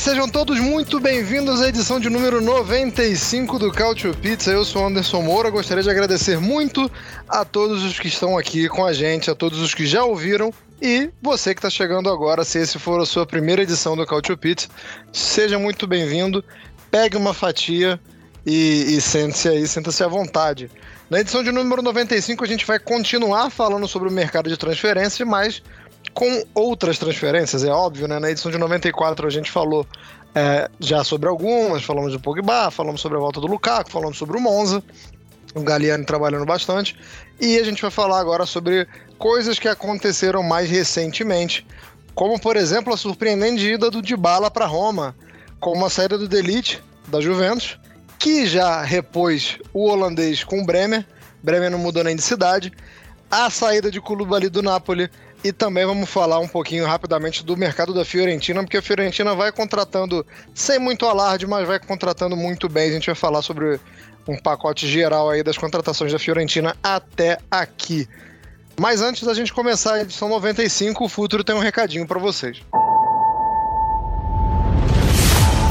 Sejam todos muito bem-vindos à edição de número 95 do Cautio Pizza. Eu sou Anderson Moura, gostaria de agradecer muito a todos os que estão aqui com a gente, a todos os que já ouviram e você que está chegando agora, se esse for a sua primeira edição do Cautio Pizza, seja muito bem-vindo, pegue uma fatia e, e sente-se aí, senta-se à vontade. Na edição de número 95 a gente vai continuar falando sobre o mercado de transferência, mas com outras transferências, é óbvio, né? Na edição de 94 a gente falou é, já sobre algumas, falamos do Pogba, falamos sobre a volta do Lukaku, falamos sobre o Monza, o Galliani trabalhando bastante, e a gente vai falar agora sobre coisas que aconteceram mais recentemente, como por exemplo a surpreendente ida do Dybala para Roma, como a saída do Delite da Juventus, que já repôs o holandês com o Bremer, Bremer não mudou nem de cidade, a saída de Koulibaly do Napoli e também vamos falar um pouquinho rapidamente do mercado da Fiorentina, porque a Fiorentina vai contratando, sem muito alarde, mas vai contratando muito bem. A gente vai falar sobre um pacote geral aí das contratações da Fiorentina até aqui. Mas antes da gente começar a edição 95, o Futuro tem um recadinho para vocês.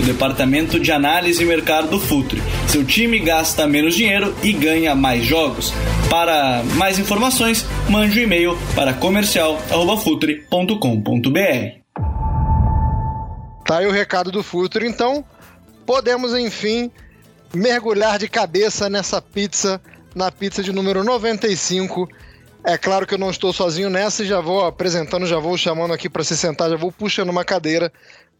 o departamento de análise e mercado do Futuri. Seu time gasta menos dinheiro e ganha mais jogos. Para mais informações, mande um e-mail para comercial@futuri.com.br. Tá aí o recado do Futuri, então podemos enfim mergulhar de cabeça nessa pizza, na pizza de número 95 é claro que eu não estou sozinho nessa e já vou apresentando, já vou chamando aqui para se sentar, já vou puxando uma cadeira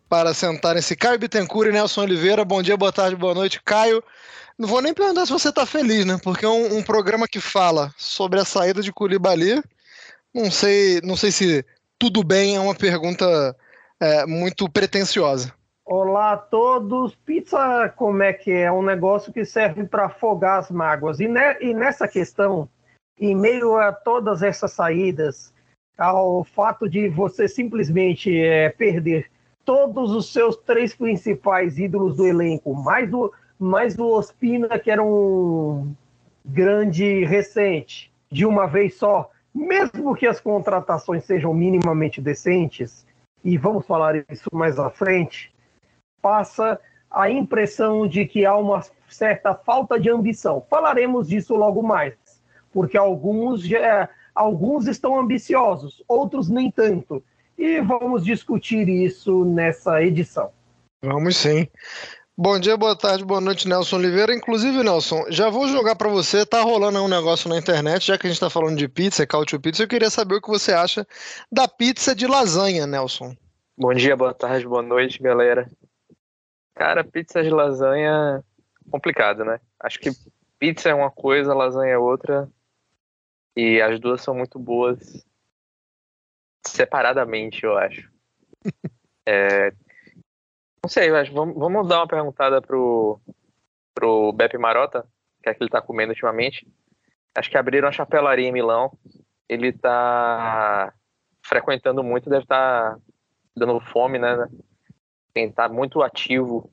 para sentar nesse Caio Bittencourt e Nelson Oliveira. Bom dia, boa tarde, boa noite. Caio, não vou nem perguntar se você está feliz, né? Porque é um, um, programa que fala sobre a saída de Culibali. Não sei, não sei se tudo bem é uma pergunta é, muito pretensiosa. Olá a todos. Pizza, como é que é? É um negócio que serve para afogar as mágoas. E, ne e nessa questão, em meio a todas essas saídas, ao fato de você simplesmente é, perder todos os seus três principais ídolos do elenco, mais o, mais o Ospina, que era um grande recente, de uma vez só, mesmo que as contratações sejam minimamente decentes, e vamos falar isso mais à frente, passa a impressão de que há uma certa falta de ambição. Falaremos disso logo mais porque alguns, alguns estão ambiciosos, outros nem tanto. E vamos discutir isso nessa edição. Vamos sim. Bom dia, boa tarde, boa noite, Nelson Oliveira. Inclusive, Nelson, já vou jogar para você. Tá rolando um negócio na internet, já que a gente tá falando de pizza, cautio pizza. Eu queria saber o que você acha da pizza de lasanha, Nelson. Bom dia, boa tarde, boa noite, galera. Cara, pizza de lasanha complicado, né? Acho que pizza é uma coisa, lasanha é outra. E as duas são muito boas separadamente, eu acho. é, não sei, mas vamos, vamos dar uma perguntada pro, pro Beppe Marota, que é que ele tá comendo ultimamente. Acho que abriram a chapelaria em Milão. Ele tá frequentando muito, deve estar tá dando fome, né? Tem tá muito ativo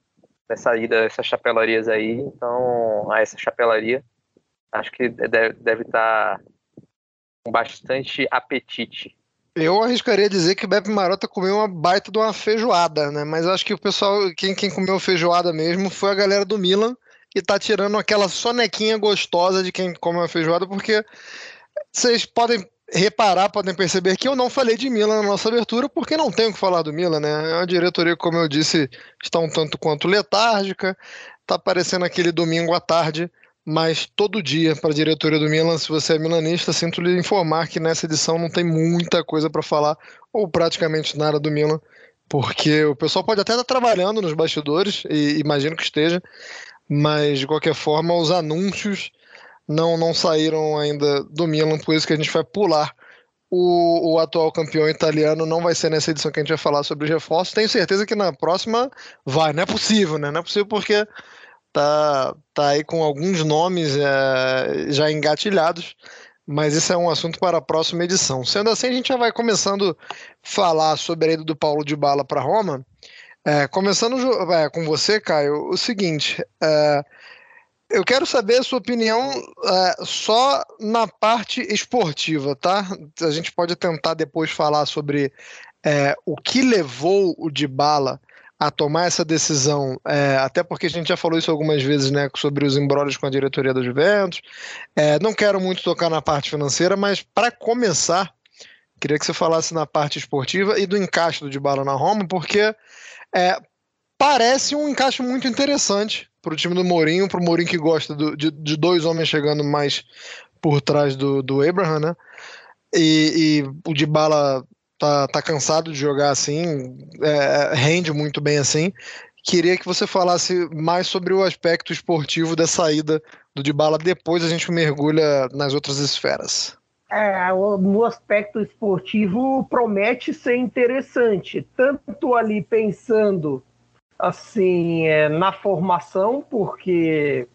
nessa ida, essas chapelarias aí. Então, a essa chapelaria, acho que deve estar tá com bastante apetite Eu arriscaria dizer que o Beppe Marota comeu uma baita de uma feijoada, né? Mas acho que o pessoal, quem, quem comeu feijoada mesmo foi a galera do Milan e tá tirando aquela sonequinha gostosa de quem come uma feijoada, porque vocês podem reparar, podem perceber que eu não falei de Milan na nossa abertura, porque não tenho que falar do Milan, né? É uma diretoria, como eu disse, está um tanto quanto letárgica, tá parecendo aquele domingo à tarde mas todo dia para a diretoria do Milan, se você é milanista, sinto lhe informar que nessa edição não tem muita coisa para falar, ou praticamente nada do Milan, porque o pessoal pode até estar trabalhando nos bastidores, e imagino que esteja, mas de qualquer forma os anúncios não, não saíram ainda do Milan, por isso que a gente vai pular o, o, atual campeão italiano não vai ser nessa edição que a gente vai falar sobre os reforços. Tenho certeza que na próxima vai. Não é possível, né? Não é possível porque tá, tá aí com alguns nomes é, já engatilhados, mas isso é um assunto para a próxima edição. Sendo assim, a gente já vai começando a falar sobre a ida do Paulo de Bala para Roma. É, começando é, com você, Caio, o seguinte. É, eu quero saber a sua opinião é, só na parte esportiva, tá? A gente pode tentar depois falar sobre é, o que levou o Dybala a tomar essa decisão, é, até porque a gente já falou isso algumas vezes, né, sobre os embrólios com a diretoria da Juventus. É, não quero muito tocar na parte financeira, mas para começar, queria que você falasse na parte esportiva e do encaixe do Dybala na Roma, porque é, parece um encaixe muito interessante para o time do Mourinho, para o Mourinho que gosta do, de, de, dois homens chegando mais por trás do, do Abraham, né? E, e o Dybala tá, tá cansado de jogar assim, é, rende muito bem assim. Queria que você falasse mais sobre o aspecto esportivo da saída do Dybala, depois a gente mergulha nas outras esferas. É, no aspecto esportivo promete ser interessante, tanto ali pensando assim é, na formação, porque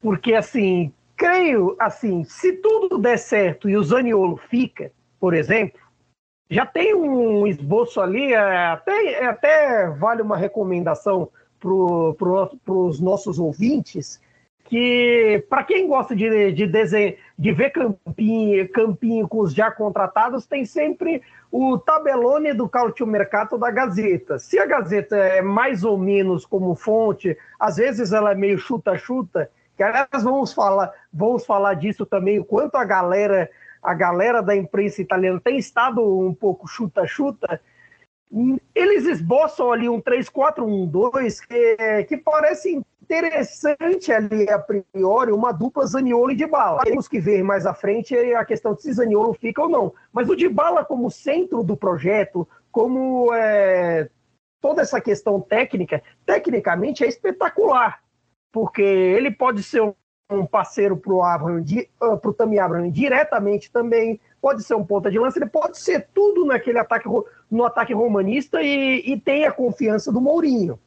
porque assim creio assim se tudo der certo e o Zaniolo fica, por exemplo, já tem um esboço ali, é, até, é, até vale uma recomendação para pro, os nossos ouvintes, que para quem gosta de, de, desenho, de ver campinho, campinho com os já contratados, tem sempre o tabelone do Cautio Mercato da Gazeta. Se a Gazeta é mais ou menos como fonte, às vezes ela é meio chuta-chuta, que aliás vamos falar, vamos falar disso também, o quanto a galera a galera da imprensa italiana tem estado um pouco chuta-chuta, eles esboçam ali um 3-4-1-2 que, que parece interessante ali a priori, uma dupla Zaniolo e de bala. Temos que ver mais à frente a questão de se Zaniolo fica ou não. Mas o de bala como centro do projeto, como é, toda essa questão técnica, tecnicamente é espetacular, porque ele pode ser um parceiro para o uh, para o Abraham diretamente também, pode ser um ponta de lança, ele pode ser tudo naquele ataque no ataque romanista e, e tem a confiança do Mourinho.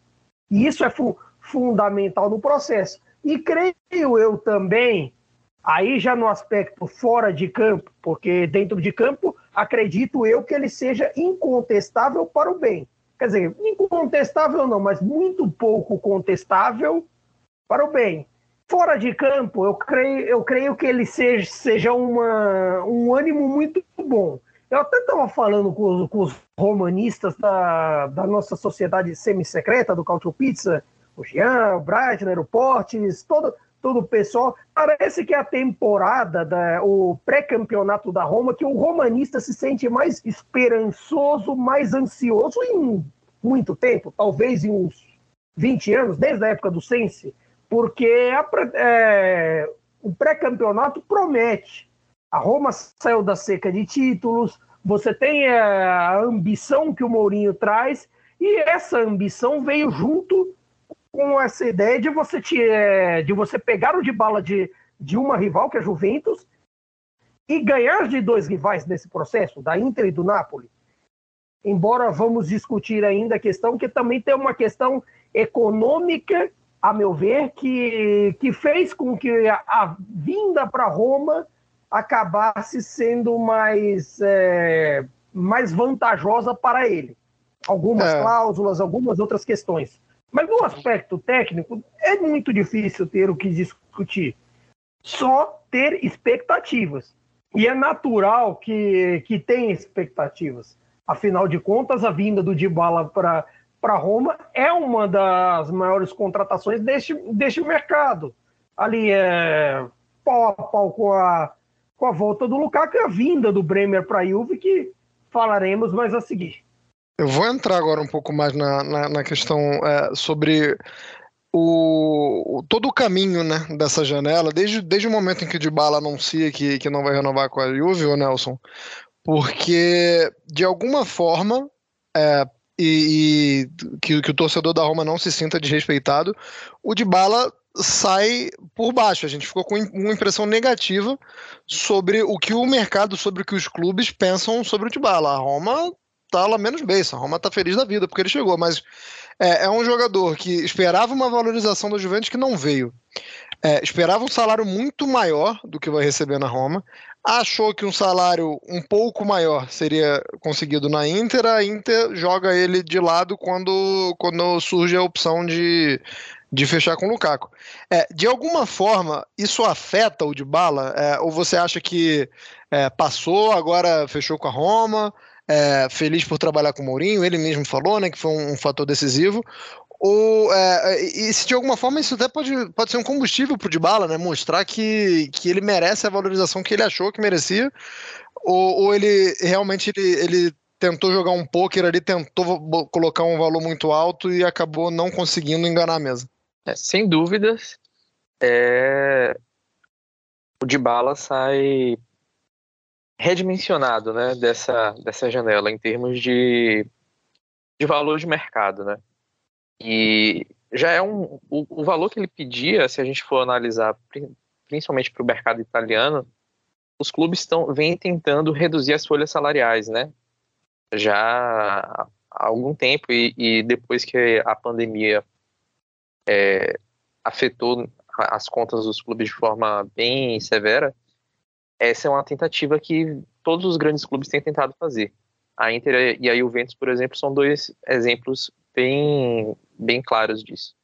E isso é fu fundamental no processo. E creio eu também, aí já no aspecto fora de campo, porque dentro de campo, acredito eu que ele seja incontestável para o bem. Quer dizer, incontestável não, mas muito pouco contestável para o bem. Fora de campo, eu creio, eu creio que ele seja, seja uma, um ânimo muito bom. Eu até estava falando com, com, os romanistas da, da nossa sociedade semi-secreta, do Cautio Pizza, o Jean, o Breitner, o Portes, todo, todo o pessoal. Parece que a temporada, da, o pré-campeonato da Roma, que o romanista se sente mais esperançoso, mais ansioso em muito tempo, talvez em uns 20 anos, desde a época do Sense porque a, é, o pré-campeonato promete. A Roma saiu da seca de títulos, você tem é, a ambição que o Mourinho traz, e essa ambição veio junto com essa ideia de você, te, é, de você pegar o de bala de, de uma rival, que é a Juventus, e ganhar de dois rivais nesse processo, da Inter e do Napoli. Embora vamos discutir ainda a questão que também tem uma questão econômica a meu ver, que, que fez com que a, a vinda para Roma acabasse sendo mais, é, mais vantajosa para ele. Algumas é. cláusulas, algumas outras questões. Mas no aspecto técnico, é muito difícil ter o que discutir. Só ter expectativas. E é natural que, que tenha expectativas. Afinal de contas, a vinda do Dybala para para Roma é uma das maiores contratações deste, deste mercado. Ali é pau a pau com a, com a volta do Lukaku e a vinda do Bremer para a Juve, que falaremos mais a seguir. Eu vou entrar agora um pouco mais na, na, na questão é, sobre o, todo o caminho né, dessa janela, desde, desde o momento em que o Dybala anuncia que, que não vai renovar com a Juve, o Nelson, porque de alguma forma, é, e, e que, que, o torcedor da Roma não se sinta desrespeitado, o Dybala sai por baixo. A gente ficou com uma impressão negativa sobre o que o mercado, sobre o que os clubes pensam sobre o Dybala. A Roma tá lá menos bem, a Roma tá feliz da vida porque ele chegou, mas é, é um jogador que esperava uma valorização da Juventus que não veio. É, esperava um salário muito maior do que vai receber na Roma. Achou que um salário um pouco maior seria conseguido na Inter. A Inter joga ele de lado quando, quando surge a opção de, de fechar com o Lukaku. É, de alguma forma, isso afeta o de bala? É, ou você acha que é, passou, agora fechou com a Roma? é, feliz por trabalhar com o Mourinho, ele mesmo falou, né, que foi um, um fator decisivo. Ou, é, e se de alguma forma isso até pode, pode ser um combustível pro Dybala, né, mostrar que, que ele merece a valorização que ele achou que merecia, ou, ou ele realmente ele, ele tentou jogar um poker ali, tentou colocar um valor muito alto e acabou não conseguindo enganar a mesa. É, sem dúvidas, é... o Dybala sai redimensionado né, dessa, dessa janela em termos de, de valor de mercado. Né? E já é um. O, o valor que ele pedia, se a gente for analisar principalmente para o mercado italiano, os clubes estão vêm tentando reduzir as folhas salariais, né? Já há algum tempo e, e depois que a pandemia é, afetou as contas dos clubes de forma bem severa, essa é uma tentativa que todos os grandes clubes têm tentado fazer. A Inter e a Juventus, por exemplo, são dois exemplos bem, bem claros disso.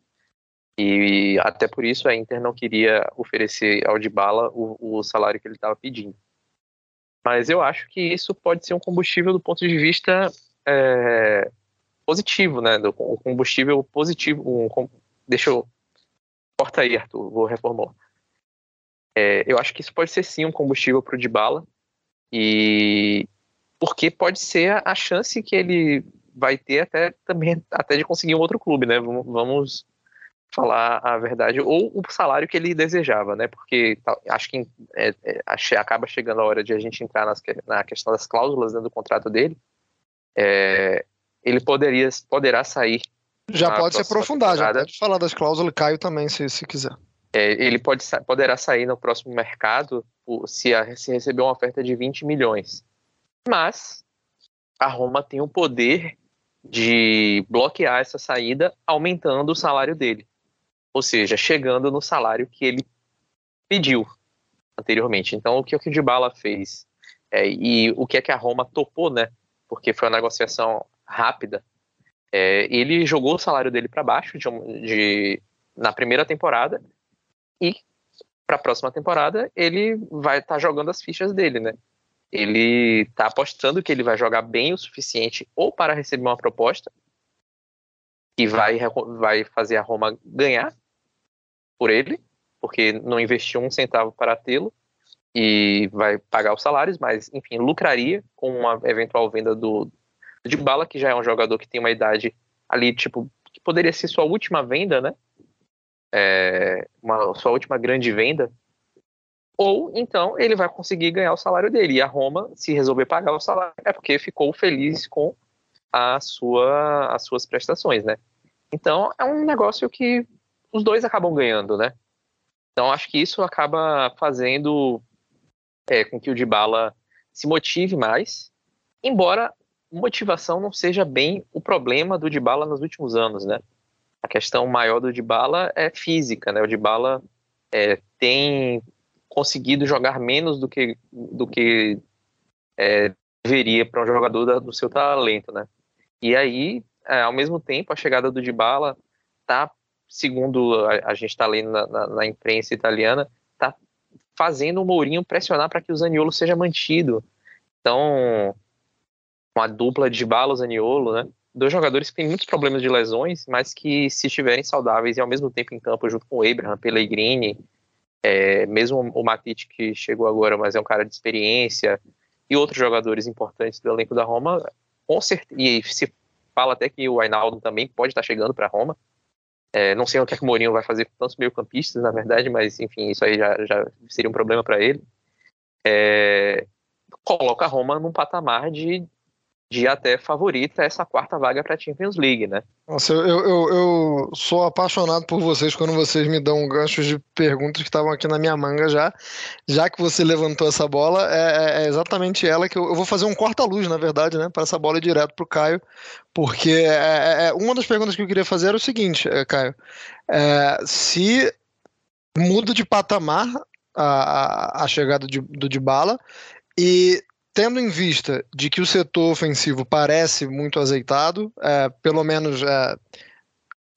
E até por isso a Inter não queria oferecer ao Dybala o, o salário que ele estava pedindo. Mas eu acho que isso pode ser um combustível do ponto de vista é, positivo, né? Do, um combustível positivo. Um, deixa eu. Corta aí, Arthur, vou reformular. É, eu acho que isso pode ser sim um combustível para o Dybala, e porque pode ser a chance que ele vai ter até também até de conseguir um outro clube, né? Vamos, vamos falar a verdade, ou o salário que ele desejava, né? Porque tá, acho que é, é, acaba chegando a hora de a gente entrar nas, na questão das cláusulas né, do contrato dele. É, ele poderia poderá sair. Já pode se aprofundar, temporada. já pode falar das cláusulas, Caio também, se, se quiser. É, ele pode, poderá sair no próximo mercado se, se receber uma oferta de 20 milhões. Mas a Roma tem o poder de bloquear essa saída aumentando o salário dele. Ou seja, chegando no salário que ele pediu anteriormente. Então, o que o Dybala fez é, e o que é que a Roma topou, né? Porque foi uma negociação rápida. É, ele jogou o salário dele para baixo de, de, na primeira temporada e para a próxima temporada ele vai estar tá jogando as fichas dele, né? Ele está apostando que ele vai jogar bem o suficiente ou para receber uma proposta que vai, vai fazer a Roma ganhar por ele, porque não investiu um centavo para tê-lo e vai pagar os salários, mas enfim, lucraria com uma eventual venda do, de bala, que já é um jogador que tem uma idade ali, tipo, que poderia ser sua última venda, né? é, uma sua última grande venda, ou então ele vai conseguir ganhar o salário dele. E a Roma, se resolver pagar o salário, é porque ficou feliz com a sua, as suas prestações, né? Então é um negócio que os dois acabam ganhando, né? Então acho que isso acaba fazendo é, com que o Dybala se motive mais, embora motivação não seja bem o problema do Dybala nos últimos anos, né? a questão maior do Dybala é física, né? O Dybala é, tem conseguido jogar menos do que, do que é, deveria para um jogador da, do seu talento, né? E aí, é, ao mesmo tempo, a chegada do Dybala tá, segundo a, a gente está lendo na, na, na, imprensa italiana, tá fazendo o Mourinho pressionar para que o Zaniolo seja mantido. Então, uma dupla de balas Zaniolo, né? Dois jogadores que têm muitos problemas de lesões, mas que se estiverem saudáveis e ao mesmo tempo em campo junto com o Abraham, Pellegrini, é, mesmo o Matite que chegou agora, mas é um cara de experiência, e outros jogadores importantes do elenco da Roma, com certeza, e se fala até que o Ainaldo também pode estar chegando para Roma. É, não sei o que, é que o Mourinho vai fazer com tantos meio-campistas, na verdade, mas enfim, isso aí já, já seria um problema para ele. É, coloca a Roma num patamar de de até favorita essa quarta vaga para a Champions League, né? Nossa, eu, eu, eu, sou apaixonado por vocês quando vocês me dão ganchos de perguntas que estavam aqui na minha manga já. Já que você levantou essa bola, é, é, é exatamente ela que eu, eu vou fazer um corta-luz, na verdade, né? Para essa bola ir direto para o Caio, porque é, é, é, uma das perguntas que eu queria fazer era o seguinte, é, Caio: se muda de patamar a, a, a chegada de, do Dybala e tendo em vista de que o setor ofensivo parece muito azeitado, é, pelo menos é,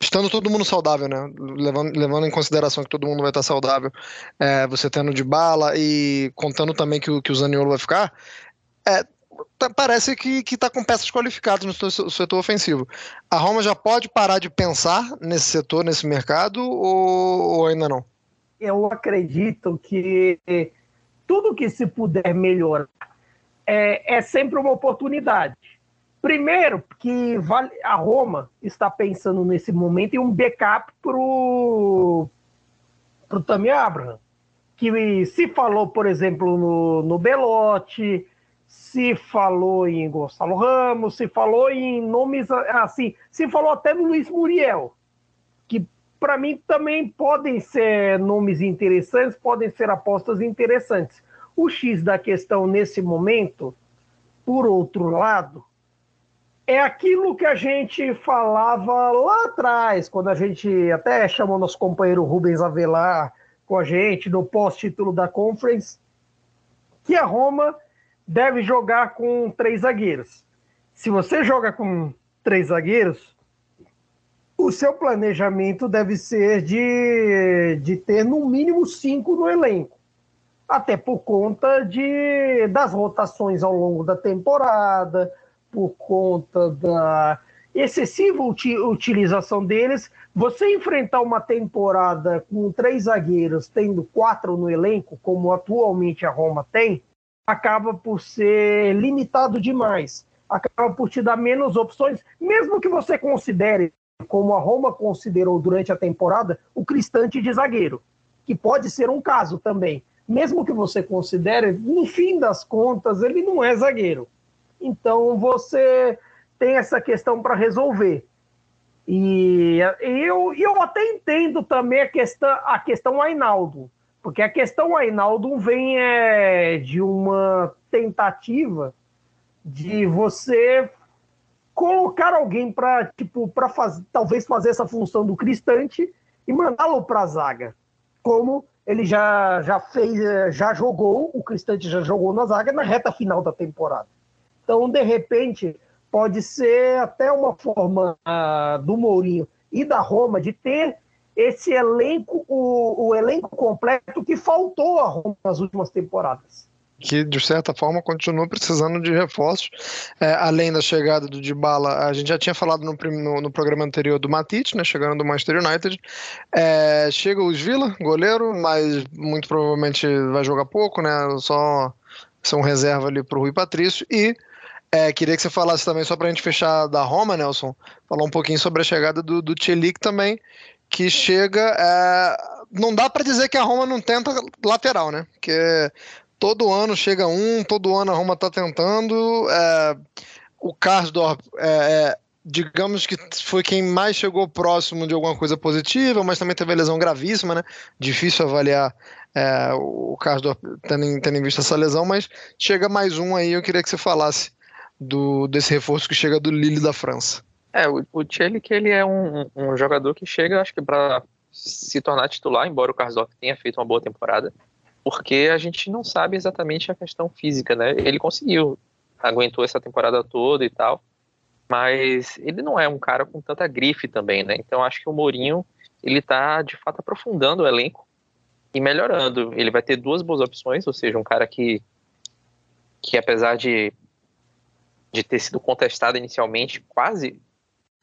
estando todo mundo saudável, né? Levando, levando em consideração que todo mundo vai estar saudável, é, você tendo de bala e contando também que que o Zaniolo vai ficar, é, tá, parece que está com peças qualificadas no setor, setor ofensivo. A Roma já pode parar de pensar nesse setor, nesse mercado, ou, ou ainda não? Eu acredito que tudo que se puder melhorar é, é sempre uma oportunidade. Primeiro, que a Roma está pensando nesse momento em um backup para o Tammy Abraham, que se falou, por exemplo, no, no Belotti, se falou em Gonçalo Ramos, se falou em nomes assim, se falou até no Luiz Muriel, que para mim também podem ser nomes interessantes, podem ser apostas interessantes. O X da questão nesse momento, por outro lado, é aquilo que a gente falava lá atrás, quando a gente até chamou nosso companheiro Rubens Avelar com a gente no pós-título da Conference, que a Roma deve jogar com três zagueiros. Se você joga com três zagueiros, o seu planejamento deve ser de, de ter no mínimo cinco no elenco até por conta de, das rotações ao longo da temporada, por conta da excessiva uti utilização deles. Você enfrentar uma temporada com três zagueiros, tendo quatro no elenco, como atualmente a Roma tem, acaba por ser limitado demais. Acaba por te dar menos opções, mesmo que você considere, como a Roma considerou durante a temporada, o Cristante de zagueiro, que pode ser um caso também mesmo que você considere, no fim das contas, ele não é zagueiro. Então você tem essa questão para resolver. E eu, eu até entendo também a questão, a questão Ainaldo, porque a questão Ainaldo vem é, de uma tentativa de você colocar alguém para tipo para fazer talvez fazer essa função do cristante e mandá-lo para a zaga, como ele já, já fez, eh, já jogou, o Cristante já jogou na zaga na reta final da temporada. Então, de repente, pode ser até uma forma uh, do Mourinho e da Roma de ter esse elenco, o, o elenco completo que faltou a Roma nas últimas temporadas que de certa forma continua precisando de reforços, é, além da chegada do Dybala, a gente já tinha falado no, no, no programa anterior do Matite, né, chegando do Manchester United, é, chega o Villa, goleiro, mas muito provavelmente vai jogar pouco, né, só um reserva ali para o Rui Patrício, e é, queria que você falasse também, só para a gente fechar da Roma, Nelson, falar um pouquinho sobre a chegada do, do Tchelik também, que chega. É, não dá para dizer que a Roma não tenta lateral, né? Porque todo ano chega um, todo ano a Roma está tentando. É, o Karsdorp, é, é, digamos que foi quem mais chegou próximo de alguma coisa positiva, mas também teve lesão gravíssima, né? Difícil avaliar é, o Karsdorp tendo, tendo em vista essa lesão, mas chega mais um aí. Eu queria que você falasse do, desse reforço que chega do Lille da França. É, o, o que ele é um, um jogador que chega, acho que para se tornar titular, embora o Karsdorp tenha feito uma boa temporada porque a gente não sabe exatamente a questão física, né? Ele conseguiu, aguentou essa temporada toda e tal, mas ele não é um cara com tanta grife também, né? Então acho que o Mourinho ele tá de fato aprofundando o elenco e melhorando. Ele vai ter duas boas opções, ou seja, um cara que, que apesar de, de ter sido contestado inicialmente, quase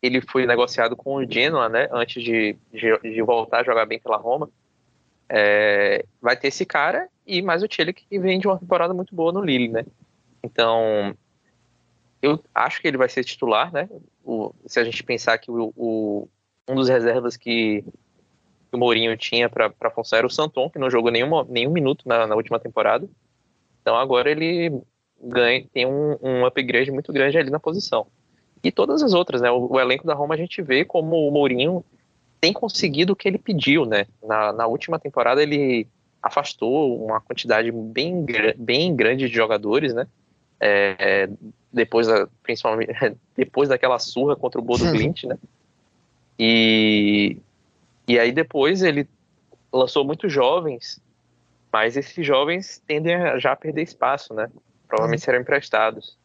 ele foi negociado com o Genoa, né, antes de, de, de voltar a jogar bem pela Roma. É, vai ter esse cara e mais o Tchelle que vem de uma temporada muito boa no Lille, né? Então, eu acho que ele vai ser titular, né? O, se a gente pensar que o, o um dos reservas que, que o Mourinho tinha para Afonso era o Santon, que não jogou nenhum, nenhum minuto na, na última temporada. Então agora ele ganha, tem um, um upgrade muito grande ali na posição. E todas as outras, né? O, o, elenco da Roma a gente vê como o Mourinho tem conseguido o que ele pediu, né? Na, na última temporada ele afastou uma quantidade bem, bem grande de jogadores, né? É, depois da, principalmente depois daquela surra contra o Bodo Glint, né? E, e aí depois ele lançou muitos jovens, mas esses jovens tendem a já perder espaço, né? Provavelmente serão emprestados.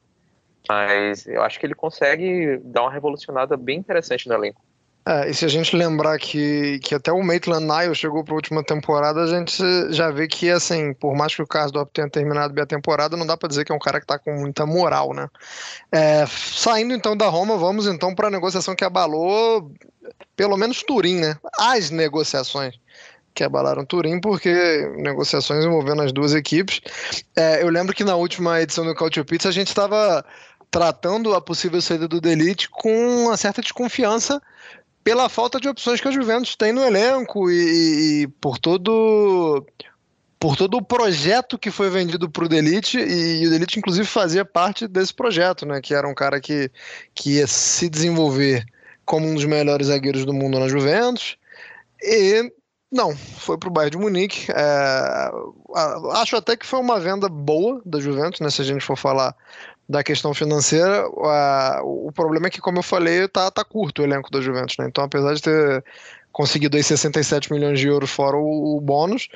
Mas eu acho que ele consegue dar uma revolucionada bem interessante no elenco. É, e se a gente lembrar que, que até o Maitland Niles chegou para a última temporada, a gente já vê que, assim, por mais que o Karsdorp tenha terminado bem a temporada, não dá para dizer que é um cara que está com muita moral, né? É, saindo então da Roma, vamos então para a negociação que abalou, pelo menos Turim, né? As negociações que abalaram Turim, porque negociações envolvendo as duas equipes. É, eu lembro que na última edição do Culture Pizza a gente estava tratando a possível saída do Delite com uma certa desconfiança pela falta de opções que a Juventus tem no elenco e, e por todo por todo o projeto que foi vendido para o Delite, e o Delite inclusive fazia parte desse projeto, né? Que era um cara que, que ia se desenvolver como um dos melhores zagueiros do mundo na Juventus. E não, foi para o Bayern de Munique. É, acho até que foi uma venda boa da Juventus, né? Se a gente for falar da questão financeira, a, o problema é que, como eu falei, tá, tá curto o elenco da Juventus, né? Então, apesar de ter conseguido aí 67 milhões de euros fora o, o bônus,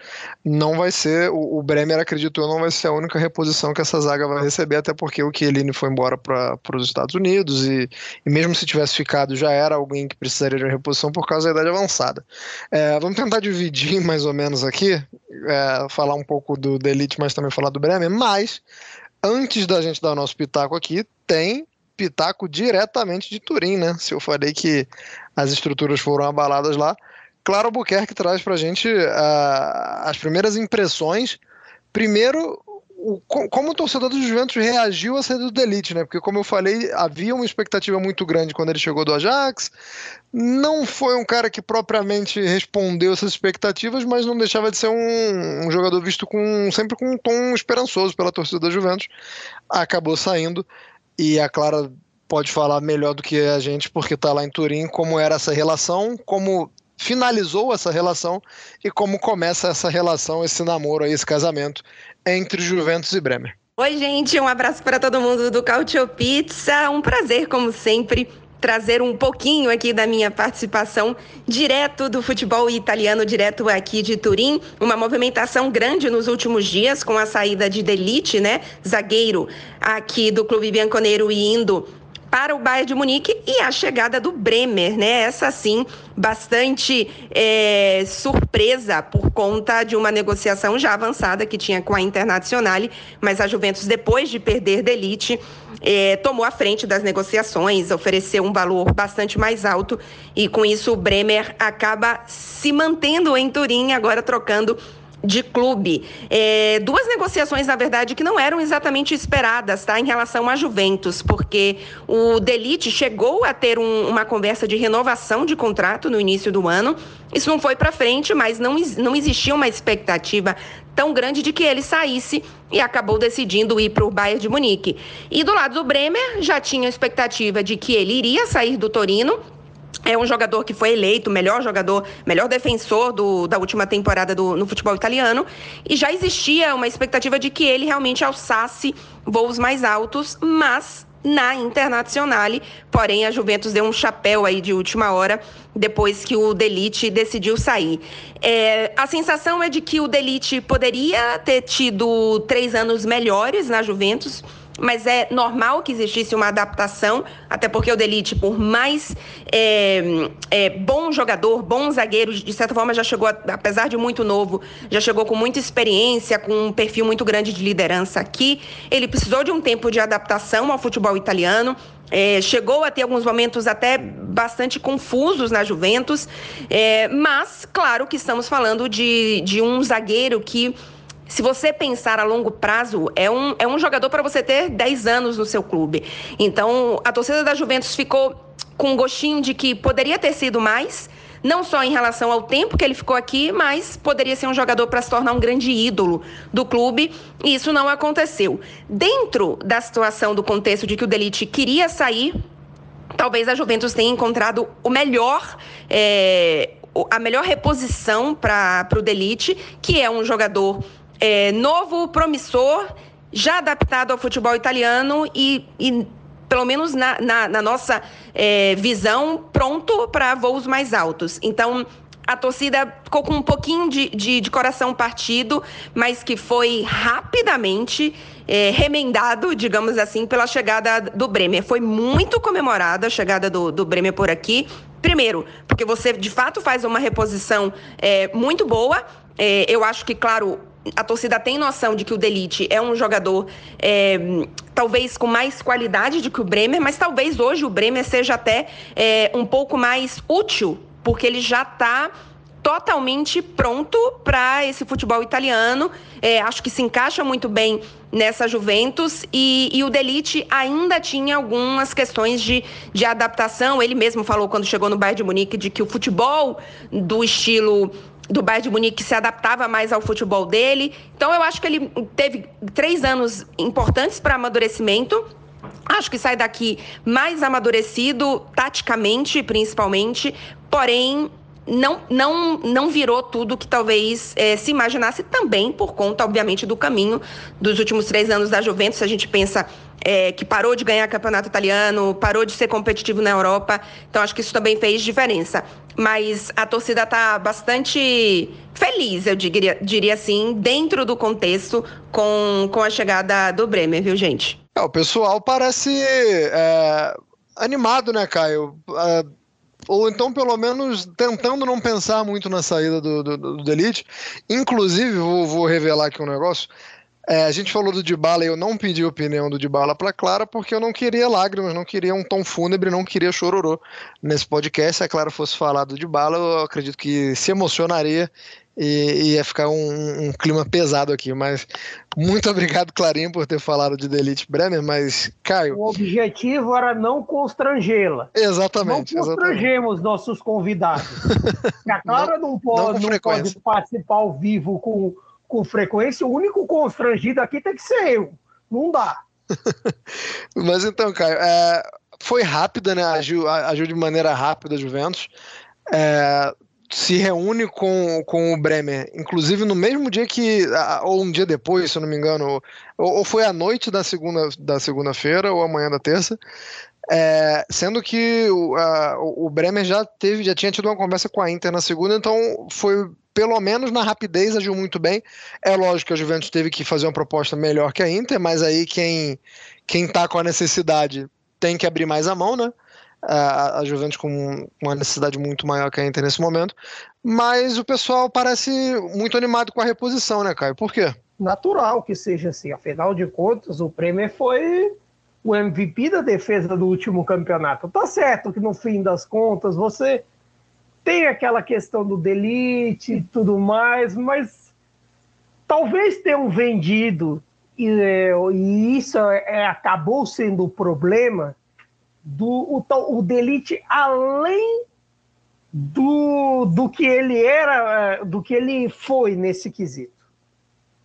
não vai ser, o, o, Bremer, acredito eu, não vai ser a única reposição que essa zaga vai receber, até porque o Chiellini foi embora para os Estados Unidos e, e, mesmo se tivesse ficado, já era alguém que precisaria de uma reposição por causa da idade avançada. É, vamos tentar dividir mais ou menos aqui, é, falar um pouco do, do Elite, mas também falar do Bremer, mas antes da gente dar o nosso pitaco aqui, tem pitaco diretamente de Turim, né? Se eu falei que as estruturas foram abaladas lá, Claro Albuquerque traz pra gente uh, as primeiras impressões. Primeiro, o, como o torcedor do Juventus reagiu à saída do Delite, né? Porque, como eu falei, havia uma expectativa muito grande quando ele chegou do Ajax. Não foi um cara que propriamente respondeu essas expectativas, mas não deixava de ser um, um jogador visto com sempre com um tom esperançoso pela torcida da Juventus. Acabou saindo e a Clara pode falar melhor do que a gente, porque está lá em Turim, como era essa relação, como finalizou essa relação e como começa essa relação, esse namoro aí, esse casamento entre Juventus e Bremer. Oi, gente, um abraço para todo mundo do Cautio Pizza. Um prazer, como sempre, trazer um pouquinho aqui da minha participação direto do futebol italiano, direto aqui de Turim. Uma movimentação grande nos últimos dias com a saída de Delite, né? Zagueiro aqui do Clube Bianconeiro indo para o Bayern de Munique e a chegada do Bremer, né? Essa sim, bastante é, surpresa por conta de uma negociação já avançada que tinha com a Internazionale, mas a Juventus, depois de perder Delite, é, tomou a frente das negociações, ofereceu um valor bastante mais alto e com isso o Bremer acaba se mantendo em Turim, agora trocando de clube. É, duas negociações, na verdade, que não eram exatamente esperadas, tá? Em relação à Juventus, porque o Delite chegou a ter um, uma conversa de renovação de contrato no início do ano. Isso não foi para frente, mas não, não existia uma expectativa tão grande de que ele saísse e acabou decidindo ir para o Bayern de Munique. E do lado do Bremer, já tinha expectativa de que ele iria sair do Torino é um jogador que foi eleito melhor jogador, melhor defensor do, da última temporada do, no futebol italiano. E já existia uma expectativa de que ele realmente alçasse voos mais altos, mas na Internazionale. Porém, a Juventus deu um chapéu aí de última hora depois que o Delite decidiu sair. É, a sensação é de que o Delite poderia ter tido três anos melhores na Juventus mas é normal que existisse uma adaptação, até porque o Delite, por mais é, é, bom jogador, bom zagueiro, de certa forma já chegou, apesar de muito novo, já chegou com muita experiência, com um perfil muito grande de liderança aqui. Ele precisou de um tempo de adaptação ao futebol italiano. É, chegou a ter alguns momentos até bastante confusos na Juventus, é, mas claro que estamos falando de, de um zagueiro que se você pensar a longo prazo, é um, é um jogador para você ter 10 anos no seu clube. Então, a torcida da Juventus ficou com um gostinho de que poderia ter sido mais, não só em relação ao tempo que ele ficou aqui, mas poderia ser um jogador para se tornar um grande ídolo do clube, e isso não aconteceu. Dentro da situação, do contexto de que o Delite queria sair, talvez a Juventus tenha encontrado o melhor. É, a melhor reposição para o Delite, que é um jogador é, novo, promissor, já adaptado ao futebol italiano e, e pelo menos na, na, na nossa é, visão, pronto para voos mais altos. Então, a torcida ficou com um pouquinho de, de, de coração partido, mas que foi rapidamente é, remendado, digamos assim, pela chegada do Bremer. Foi muito comemorada a chegada do, do Bremer por aqui. Primeiro, porque você de fato faz uma reposição é, muito boa. É, eu acho que, claro, a torcida tem noção de que o Delite é um jogador é, talvez com mais qualidade do que o Bremer, mas talvez hoje o Bremer seja até é, um pouco mais útil, porque ele já está totalmente pronto para esse futebol italiano. É, acho que se encaixa muito bem nessa Juventus e, e, o Delite ainda tinha algumas questões de, de adaptação. Ele mesmo falou quando chegou no Bayern de Munique de que o futebol do estilo do Bayern de Munique se adaptava mais ao futebol dele. Então eu acho que ele teve três anos importantes para amadurecimento. Acho que sai daqui mais amadurecido, taticamente, principalmente. Porém, não, não, não virou tudo que talvez é, se imaginasse também por conta, obviamente, do caminho dos últimos três anos da Juventus. Se a gente pensa é, que parou de ganhar campeonato italiano, parou de ser competitivo na Europa. Então acho que isso também fez diferença. Mas a torcida está bastante feliz, eu diria, diria assim, dentro do contexto com, com a chegada do Bremer, viu, gente? É, o pessoal parece é, animado, né, Caio? É, ou então, pelo menos, tentando não pensar muito na saída do, do, do Delite. Inclusive, vou, vou revelar aqui um negócio. É, a gente falou do Dybala e eu não pedi a opinião do Dybala para Clara porque eu não queria lágrimas, não queria um tom fúnebre, não queria chororô nesse podcast. Se a Clara fosse falar do Dybala, eu acredito que se emocionaria e ia ficar um, um, clima pesado aqui. Mas muito obrigado, Clarinha, por ter falado de Delite Bremer. Mas, Caio. O objetivo era não constrangê-la. Exatamente. Não constrangemos exatamente. nossos convidados. a Clara não, não pode, não, não pode participar ao vivo com com frequência, o único constrangido aqui tem que ser eu. Não dá. Mas então, Caio, é, foi rápida, né? Agiu, agiu de maneira rápida Juventus. É, se reúne com, com o Bremer, inclusive no mesmo dia que, ou um dia depois, se eu não me engano, ou, ou foi à noite da segunda da segunda-feira ou amanhã da terça, é, sendo que o, a, o Bremer já teve, já tinha tido uma conversa com a Inter na segunda, então foi pelo menos na rapidez agiu muito bem. É lógico que a Juventus teve que fazer uma proposta melhor que a Inter, mas aí quem quem tá com a necessidade tem que abrir mais a mão, né? A, Juventus com uma necessidade muito maior que a Inter nesse momento. Mas o pessoal parece muito animado com a reposição, né, Caio? Por quê? Natural que seja assim. Afinal de contas, o Premier foi o MVP da defesa do último campeonato. Tá certo que no fim das contas você tem aquela questão do delete e tudo mais, mas talvez tenham vendido, e, e isso é, acabou sendo o problema, do o, o delete além do, do que ele era, do que ele foi nesse quesito.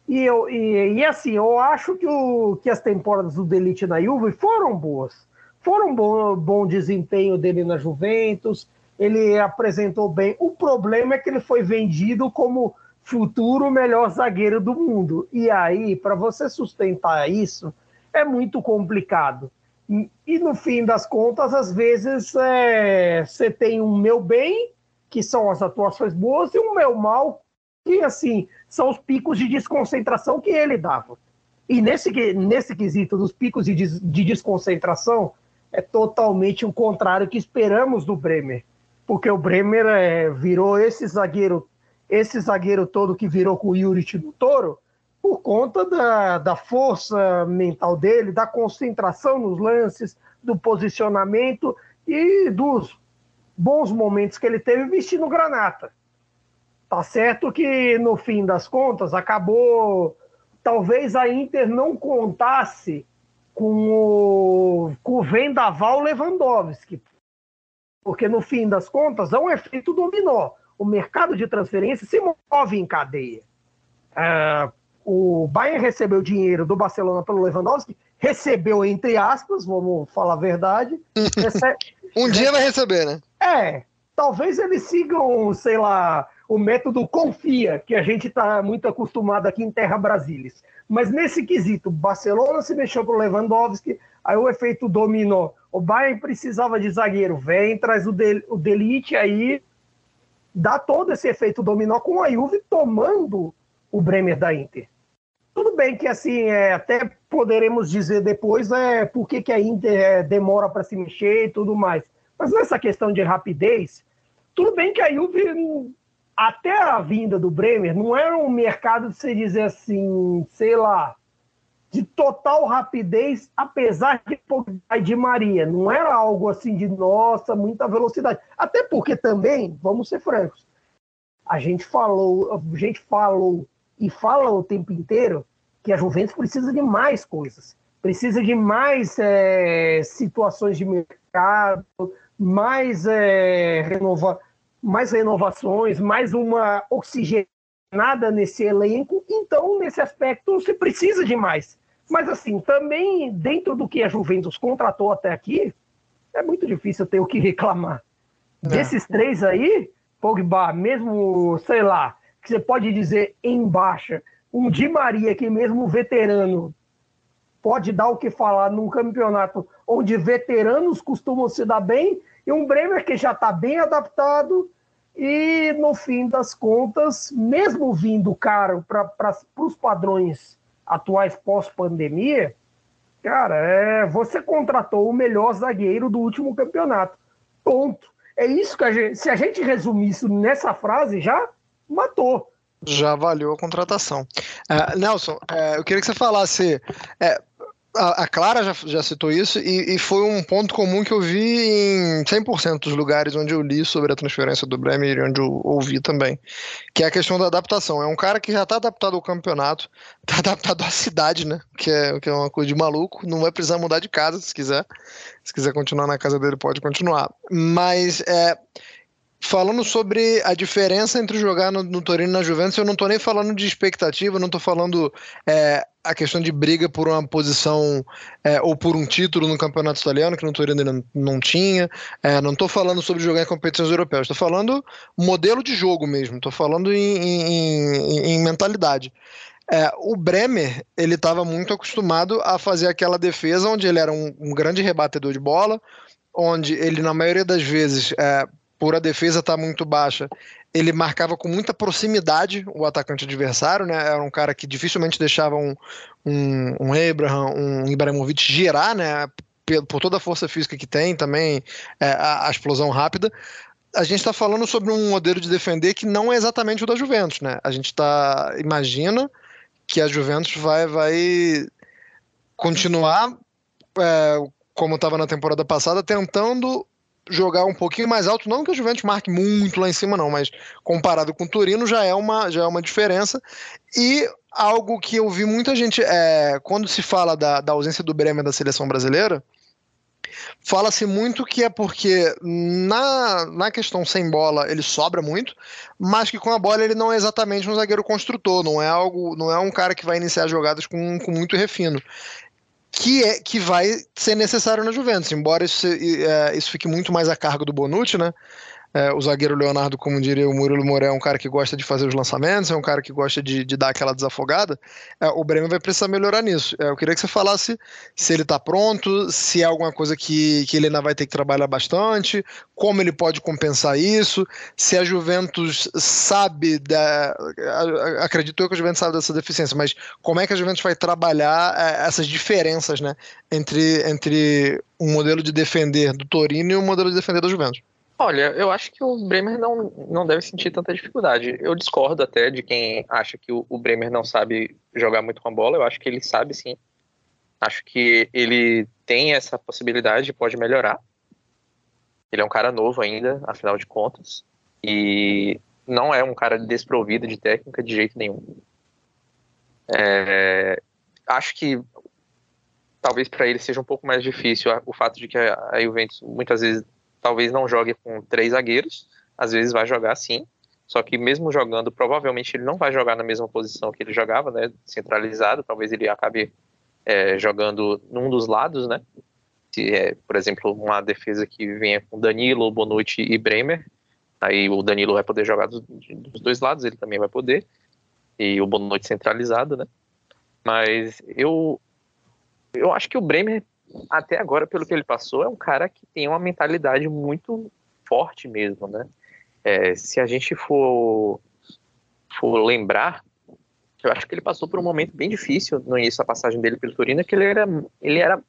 E, eu, e, e assim, eu acho que, o, que as temporadas do Delite na Juve foram boas. Foram bom, bom desempenho dele na Juventus, ele apresentou bem. O problema é que ele foi vendido como futuro melhor zagueiro do mundo. E aí, para você sustentar isso, é muito complicado. E no fim das contas, às vezes, é, você tem um meu bem, que são as atuações boas, e um meu mal, que assim, são os picos de desconcentração que ele dava. E nesse, nesse quesito dos picos de, de desconcentração, é totalmente o contrário que esperamos do Bremer. Porque o Bremer é, virou esse zagueiro, esse zagueiro todo que virou com o Yuri no Toro, por conta da, da força mental dele, da concentração nos lances, do posicionamento e dos bons momentos que ele teve vestindo granata. Tá certo que, no fim das contas, acabou. Talvez a Inter não contasse com o, com o vendaval Lewandowski. Porque, no fim das contas, é um efeito dominó. O mercado de transferência se move em cadeia. É, o Bayern recebeu dinheiro do Barcelona pelo Lewandowski, recebeu entre aspas, vamos falar a verdade. Recebe... um dia vai receber, né? É, talvez eles sigam, sei lá, o método confia, que a gente está muito acostumado aqui em Terra Brasilis. Mas nesse quesito, Barcelona se mexeu para o Lewandowski, aí o efeito dominou. O Bayern precisava de zagueiro, vem, traz o, Del, o Delite aí, dá todo esse efeito dominó com a Juve tomando o Bremer da Inter. Tudo bem que assim, é, até poderemos dizer depois é, por que, que a Inter é, demora para se mexer e tudo mais. Mas nessa questão de rapidez, tudo bem que a Juve até a vinda do Bremer, não era um mercado de você dizer assim, sei lá, de total rapidez, apesar de de Maria. Não era algo assim de nossa, muita velocidade. Até porque também, vamos ser francos, a gente falou, a gente falou e fala o tempo inteiro que a Juventus precisa de mais coisas, precisa de mais é, situações de mercado, mais é, renovação mais renovações, mais uma oxigenada nesse elenco. Então, nesse aspecto, se precisa de mais. Mas, assim, também dentro do que a Juventus contratou até aqui, é muito difícil ter o que reclamar. É. Desses três aí, Pogba, mesmo, sei lá, que você pode dizer em baixa, um Di Maria, que mesmo veterano, pode dar o que falar num campeonato onde veteranos costumam se dar bem, e um Bremer que já está bem adaptado e, no fim das contas, mesmo vindo caro para os padrões atuais pós-pandemia, cara, é, você contratou o melhor zagueiro do último campeonato. Ponto. É isso que a gente. Se a gente resumir isso nessa frase, já matou. Já valeu a contratação. Uh, Nelson, uh, eu queria que você falasse. Uh, a, a, Clara já, já citou isso e, e, foi um ponto comum que eu vi em 100% dos lugares onde eu li sobre a transferência do Bremer e onde eu ouvi também, que é a questão da adaptação. É um cara que já está adaptado ao campeonato, está adaptado à cidade, né? Que é, que é uma coisa de maluco. Não vai precisar mudar de casa se quiser. Se quiser continuar na casa dele, pode continuar. Mas é, falando sobre a diferença entre jogar no, no Torino e na Juventus, eu não estou nem falando de expectativa, não estou falando é, a questão de briga por uma posição é, ou por um título no campeonato italiano, que no Torino não, não tinha, é, não estou falando sobre jogar em competições europeias, estou falando modelo de jogo mesmo, estou falando em, em, em, em mentalidade. É, o Bremer, ele estava muito acostumado a fazer aquela defesa onde ele era um, um grande rebatedor de bola, onde ele, na maioria das vezes, é, por a defesa estar tá muito baixa, ele marcava com muita proximidade o atacante adversário, né? Era um cara que dificilmente deixava um, um, um Abraham, um Ibrahimovic girar, né? Por toda a força física que tem, também é, a, a explosão rápida a gente está falando sobre um modelo de defender que não é exatamente o da Juventus, né? A gente tá imagina que a Juventus vai vai continuar é, como estava na temporada passada, tentando jogar um pouquinho mais alto, não que a Juventus marque muito lá em cima, não, mas comparado com o Torino já é uma, já é uma diferença. E algo que eu vi muita gente, é, quando se fala da, da ausência do Bremer da seleção brasileira, fala-se muito que é porque na, na questão sem bola ele sobra muito, mas que com a bola ele não é exatamente um zagueiro construtor, não é algo, não é um cara que vai iniciar jogadas com, com muito refino que é que vai ser necessário na Juventus, embora isso, é, isso fique muito mais a cargo do Bonucci, né? É, o zagueiro Leonardo, como diria o Murilo Moré, é um cara que gosta de fazer os lançamentos, é um cara que gosta de, de dar aquela desafogada. É, o Bremer vai precisar melhorar nisso. É, eu queria que você falasse se ele está pronto, se é alguma coisa que, que ele ainda vai ter que trabalhar bastante, como ele pode compensar isso, se a Juventus sabe da. Acredito eu que a Juventus sabe dessa deficiência, mas como é que a Juventus vai trabalhar é, essas diferenças né, entre, entre um modelo de defender do Torino e um modelo de defender da Juventus? Olha, eu acho que o Bremer não, não deve sentir tanta dificuldade. Eu discordo até de quem acha que o, o Bremer não sabe jogar muito com a bola. Eu acho que ele sabe sim. Acho que ele tem essa possibilidade, pode melhorar. Ele é um cara novo ainda, afinal de contas. E não é um cara desprovido de técnica de jeito nenhum. É, acho que talvez para ele seja um pouco mais difícil o fato de que a Juventus muitas vezes talvez não jogue com três zagueiros, às vezes vai jogar sim, só que mesmo jogando, provavelmente ele não vai jogar na mesma posição que ele jogava, né, centralizado, talvez ele acabe é, jogando num dos lados, né, se é, por exemplo, uma defesa que venha com Danilo, Bonucci e Bremer, aí o Danilo vai poder jogar dos, dos dois lados, ele também vai poder, e o Bonucci centralizado, né, mas eu eu acho que o Bremer até agora, pelo que ele passou, é um cara que tem uma mentalidade muito forte mesmo, né? É, se a gente for, for lembrar, eu acho que ele passou por um momento bem difícil no início da passagem dele pelo Turino, que ele era, ele era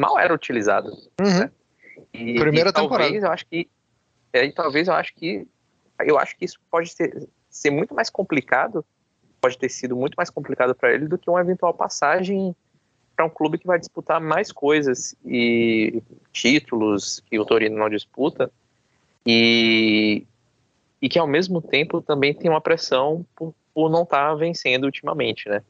mal era utilizado. Uhum. Né? E, Primeira e temporada. Talvez eu acho que, é, talvez eu acho que, eu acho que isso pode ser, ser muito mais complicado, pode ter sido muito mais complicado para ele do que uma eventual passagem para um clube que vai disputar mais coisas e títulos que o Torino não disputa e, e que ao mesmo tempo também tem uma pressão por, por não estar tá vencendo ultimamente, né?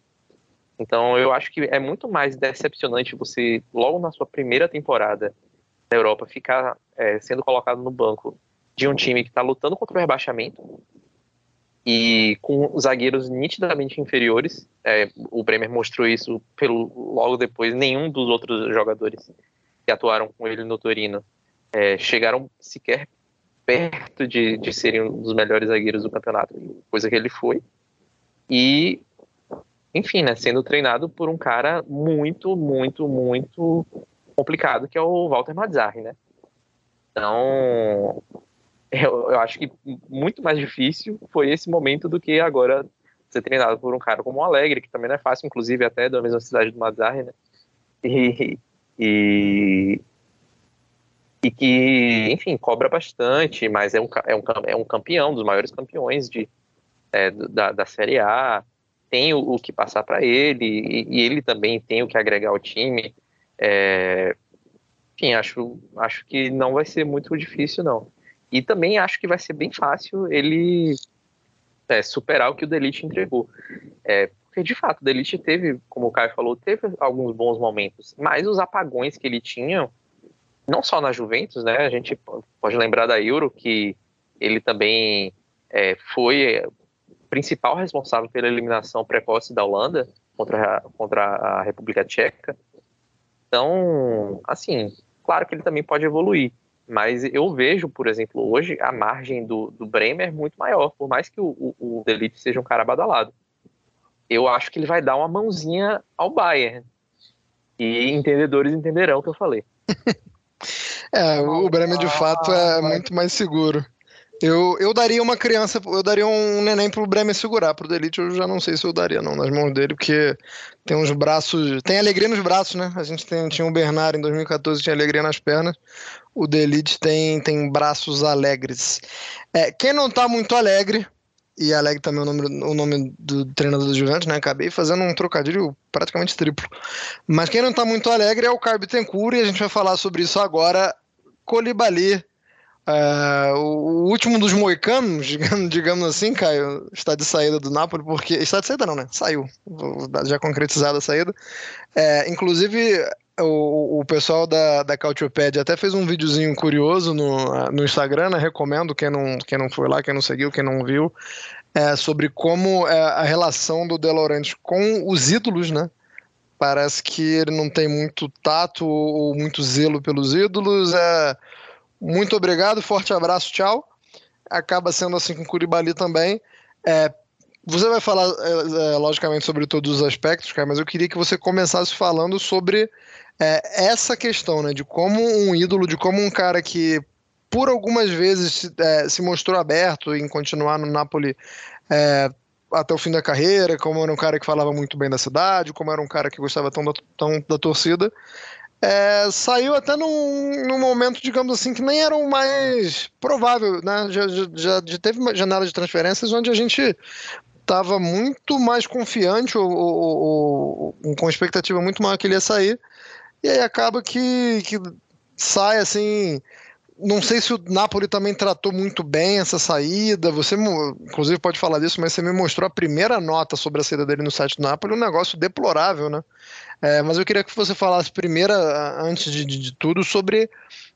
Então eu acho que é muito mais decepcionante você logo na sua primeira temporada na Europa ficar é, sendo colocado no banco de um time que está lutando contra o rebaixamento e com zagueiros nitidamente inferiores. É, o Bremer mostrou isso pelo, logo depois. Nenhum dos outros jogadores que atuaram com ele no Torino é, chegaram sequer perto de, de serem um dos melhores zagueiros do campeonato, coisa que ele foi. E, enfim, né, sendo treinado por um cara muito, muito, muito complicado, que é o Walter Mazzarri, né? Então, eu, eu acho que muito mais difícil foi esse momento do que agora ser treinado por um cara como o Alegre, que também não é fácil, inclusive até da mesma cidade do Mazzarri, né? E, e, e que, enfim, cobra bastante, mas é um, é um, é um campeão, dos maiores campeões de, é, da, da Série A, tem o, o que passar para ele, e, e, ele também tem o que agregar ao time. É, enfim, acho, acho que não vai ser muito difícil, não. E também acho que vai ser bem fácil ele é, superar o que o Delite entregou. É, porque, de fato, o Delite teve, como o Caio falou, teve alguns bons momentos, mas os apagões que ele tinha, não só na Juventus, né? A gente pode lembrar da Euro, que ele também é, foi principal responsável pela eliminação precoce da Holanda contra a, contra a República Tcheca. Então, assim, claro que ele também pode evoluir. Mas eu vejo, por exemplo, hoje a margem do, do Bremer muito maior, por mais que o, o, o Delite seja um cara badalado. Eu acho que ele vai dar uma mãozinha ao Bayern. E entendedores entenderão o que eu falei. é, o Bremer de fato é muito mais seguro. Eu, eu daria uma criança, eu daria um neném pro Bremer segurar, pro Delite eu já não sei se eu daria não, nas mãos dele, porque tem uns braços, tem alegria nos braços, né? A gente tem, tinha o Bernard em 2014, tinha alegria nas pernas, o Delite tem, tem braços alegres. É, quem não tá muito alegre, e alegre também é o nome, o nome do treinador do Juventus, né? Acabei fazendo um trocadilho praticamente triplo. Mas quem não tá muito alegre é o Caio Bittencourt, e a gente vai falar sobre isso agora. Colibali Uh, o último dos moicanos, digamos, assim, Caio, está de saída do Napoli, porque. Está de saída não, né? Saiu. Já concretizada a saída. É, inclusive, o, o pessoal da, da Cautioped até fez um videozinho curioso no, no Instagram, né? Recomendo quem não, quem não foi lá, quem não seguiu, quem não viu, é, sobre como é a relação do De Laurentiis com os ídolos, né? Parece que ele não tem muito tato ou muito zelo pelos ídolos. É muito obrigado, forte abraço, tchau. acaba sendo assim com o Curibali também. É, você vai falar, é, é, logicamente, sobre todos os aspectos, cara, mas eu queria que você começasse falando sobre é, essa questão, né? De como um ídolo, de como um cara que por algumas vezes é, se mostrou aberto em continuar no Napoli é, até o fim da carreira, como era um cara que falava muito bem da cidade, como era um cara que gostava tão da, tão da torcida, é, saiu até num, num, momento, digamos assim, que nem era o mais provável, né? Já, já, já teve uma janela de transferências onde a gente estava muito mais confiante ou, ou, ou, com expectativa muito maior que ele ia sair, e aí acaba que, que sai assim não sei se o Napoli também tratou muito bem essa saída. Você, inclusive, pode falar disso, mas você me mostrou a primeira nota sobre a saída dele no site do Napoli, um negócio deplorável, né? É, mas eu queria que você falasse primeiro, antes de, de, de, tudo, sobre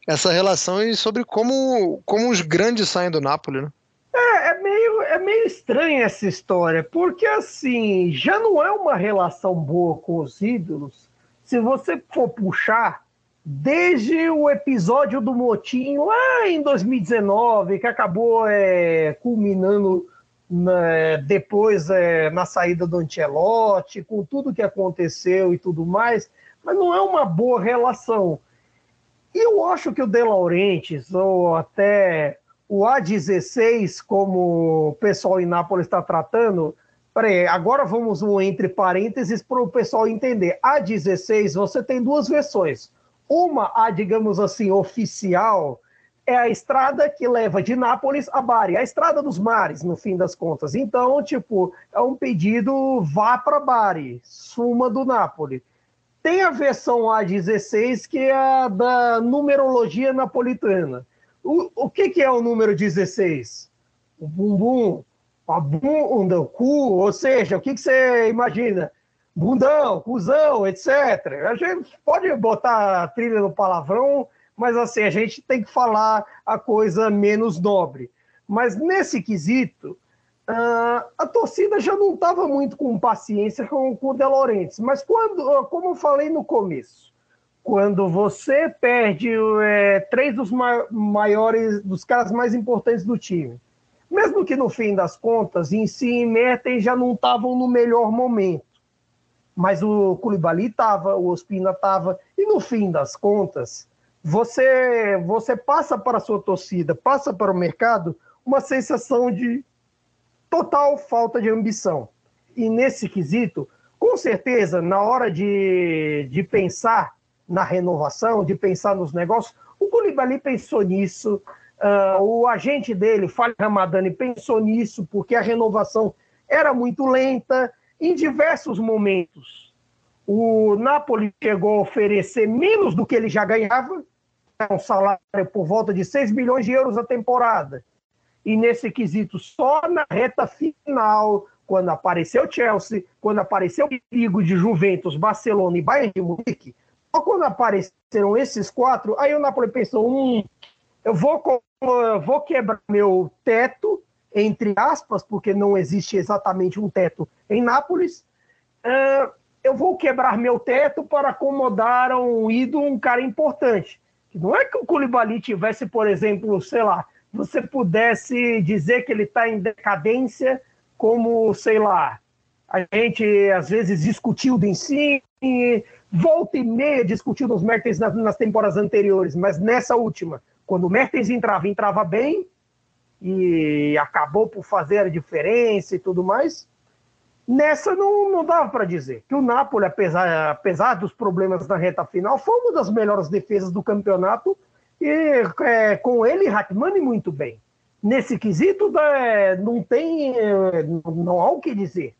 essa relação e sobre como, como os grandes saem do Napoli, né? É, é meio, é meio estranha essa história, porque assim, já não é uma relação boa com os ídolos. Se você for puxar desde o episódio do Motim lá em 2019, que acabou é, culminando na, depois é, na saída do Ancelotti, com tudo que aconteceu e tudo mais, mas não é uma boa relação. E eu acho que o De Laurentiis, ou até o A16, como o pessoal em Nápoles está tratando, Peraí, agora vamos um entre parênteses para o pessoal entender. A16, você tem duas versões uma, a, digamos assim, oficial, é a estrada que leva de Nápoles a Bari, a estrada dos mares, no fim das contas. Então, tipo, é um pedido vá para Bari, suma do Nápoles. Tem a versão A16, que é a da numerologia napolitana. O, o que, que é o número 16? O bumbum, a bunda, o cu, ou seja, o que, que você imagina? Bundão, cuzão, etc. A gente pode botar trilha no palavrão, mas assim, a gente tem que falar a coisa menos nobre. Mas nesse quesito, uh, a torcida já não estava muito com paciência com, com o De Laurentiis. Mas quando, como eu falei no começo, quando você perde é, três dos maiores, dos caras mais importantes do time, mesmo que no fim das contas, em si e Mertens já não estavam no melhor momento mas o Koulibaly estava, o Ospina estava, e no fim das contas, você, você passa para a sua torcida, passa para o mercado uma sensação de total falta de ambição. E nesse quesito, com certeza, na hora de, de pensar na renovação, de pensar nos negócios, o Koulibaly pensou nisso, uh, o agente dele, Fábio Ramadani, pensou nisso, porque a renovação era muito lenta, em diversos momentos. O Napoli chegou a oferecer menos do que ele já ganhava, um salário por volta de 6 milhões de euros a temporada. E nesse quesito, só na reta final, quando apareceu Chelsea, quando apareceu o perigo de Juventus, Barcelona e Bayern de Munique, só quando apareceram esses quatro, aí o Napoli pensou, hum, eu vou, eu vou quebrar meu teto entre aspas, porque não existe exatamente um teto em Nápoles, uh, eu vou quebrar meu teto para acomodar um ídolo, um cara importante. Não é que o Koulibaly tivesse, por exemplo, sei lá, você pudesse dizer que ele está em decadência, como, sei lá, a gente às vezes discutiu do ensino, volta e meia discutiu nos Mertens nas, nas temporadas anteriores, mas nessa última, quando o Mertens entrava, entrava bem, e acabou por fazer a diferença e tudo mais. Nessa não, não dava para dizer que o Napoli, apesar, apesar dos problemas na reta final, foi uma das melhores defesas do campeonato e é, com ele Ratmani muito bem. Nesse quesito é, não tem, é, não há o que dizer.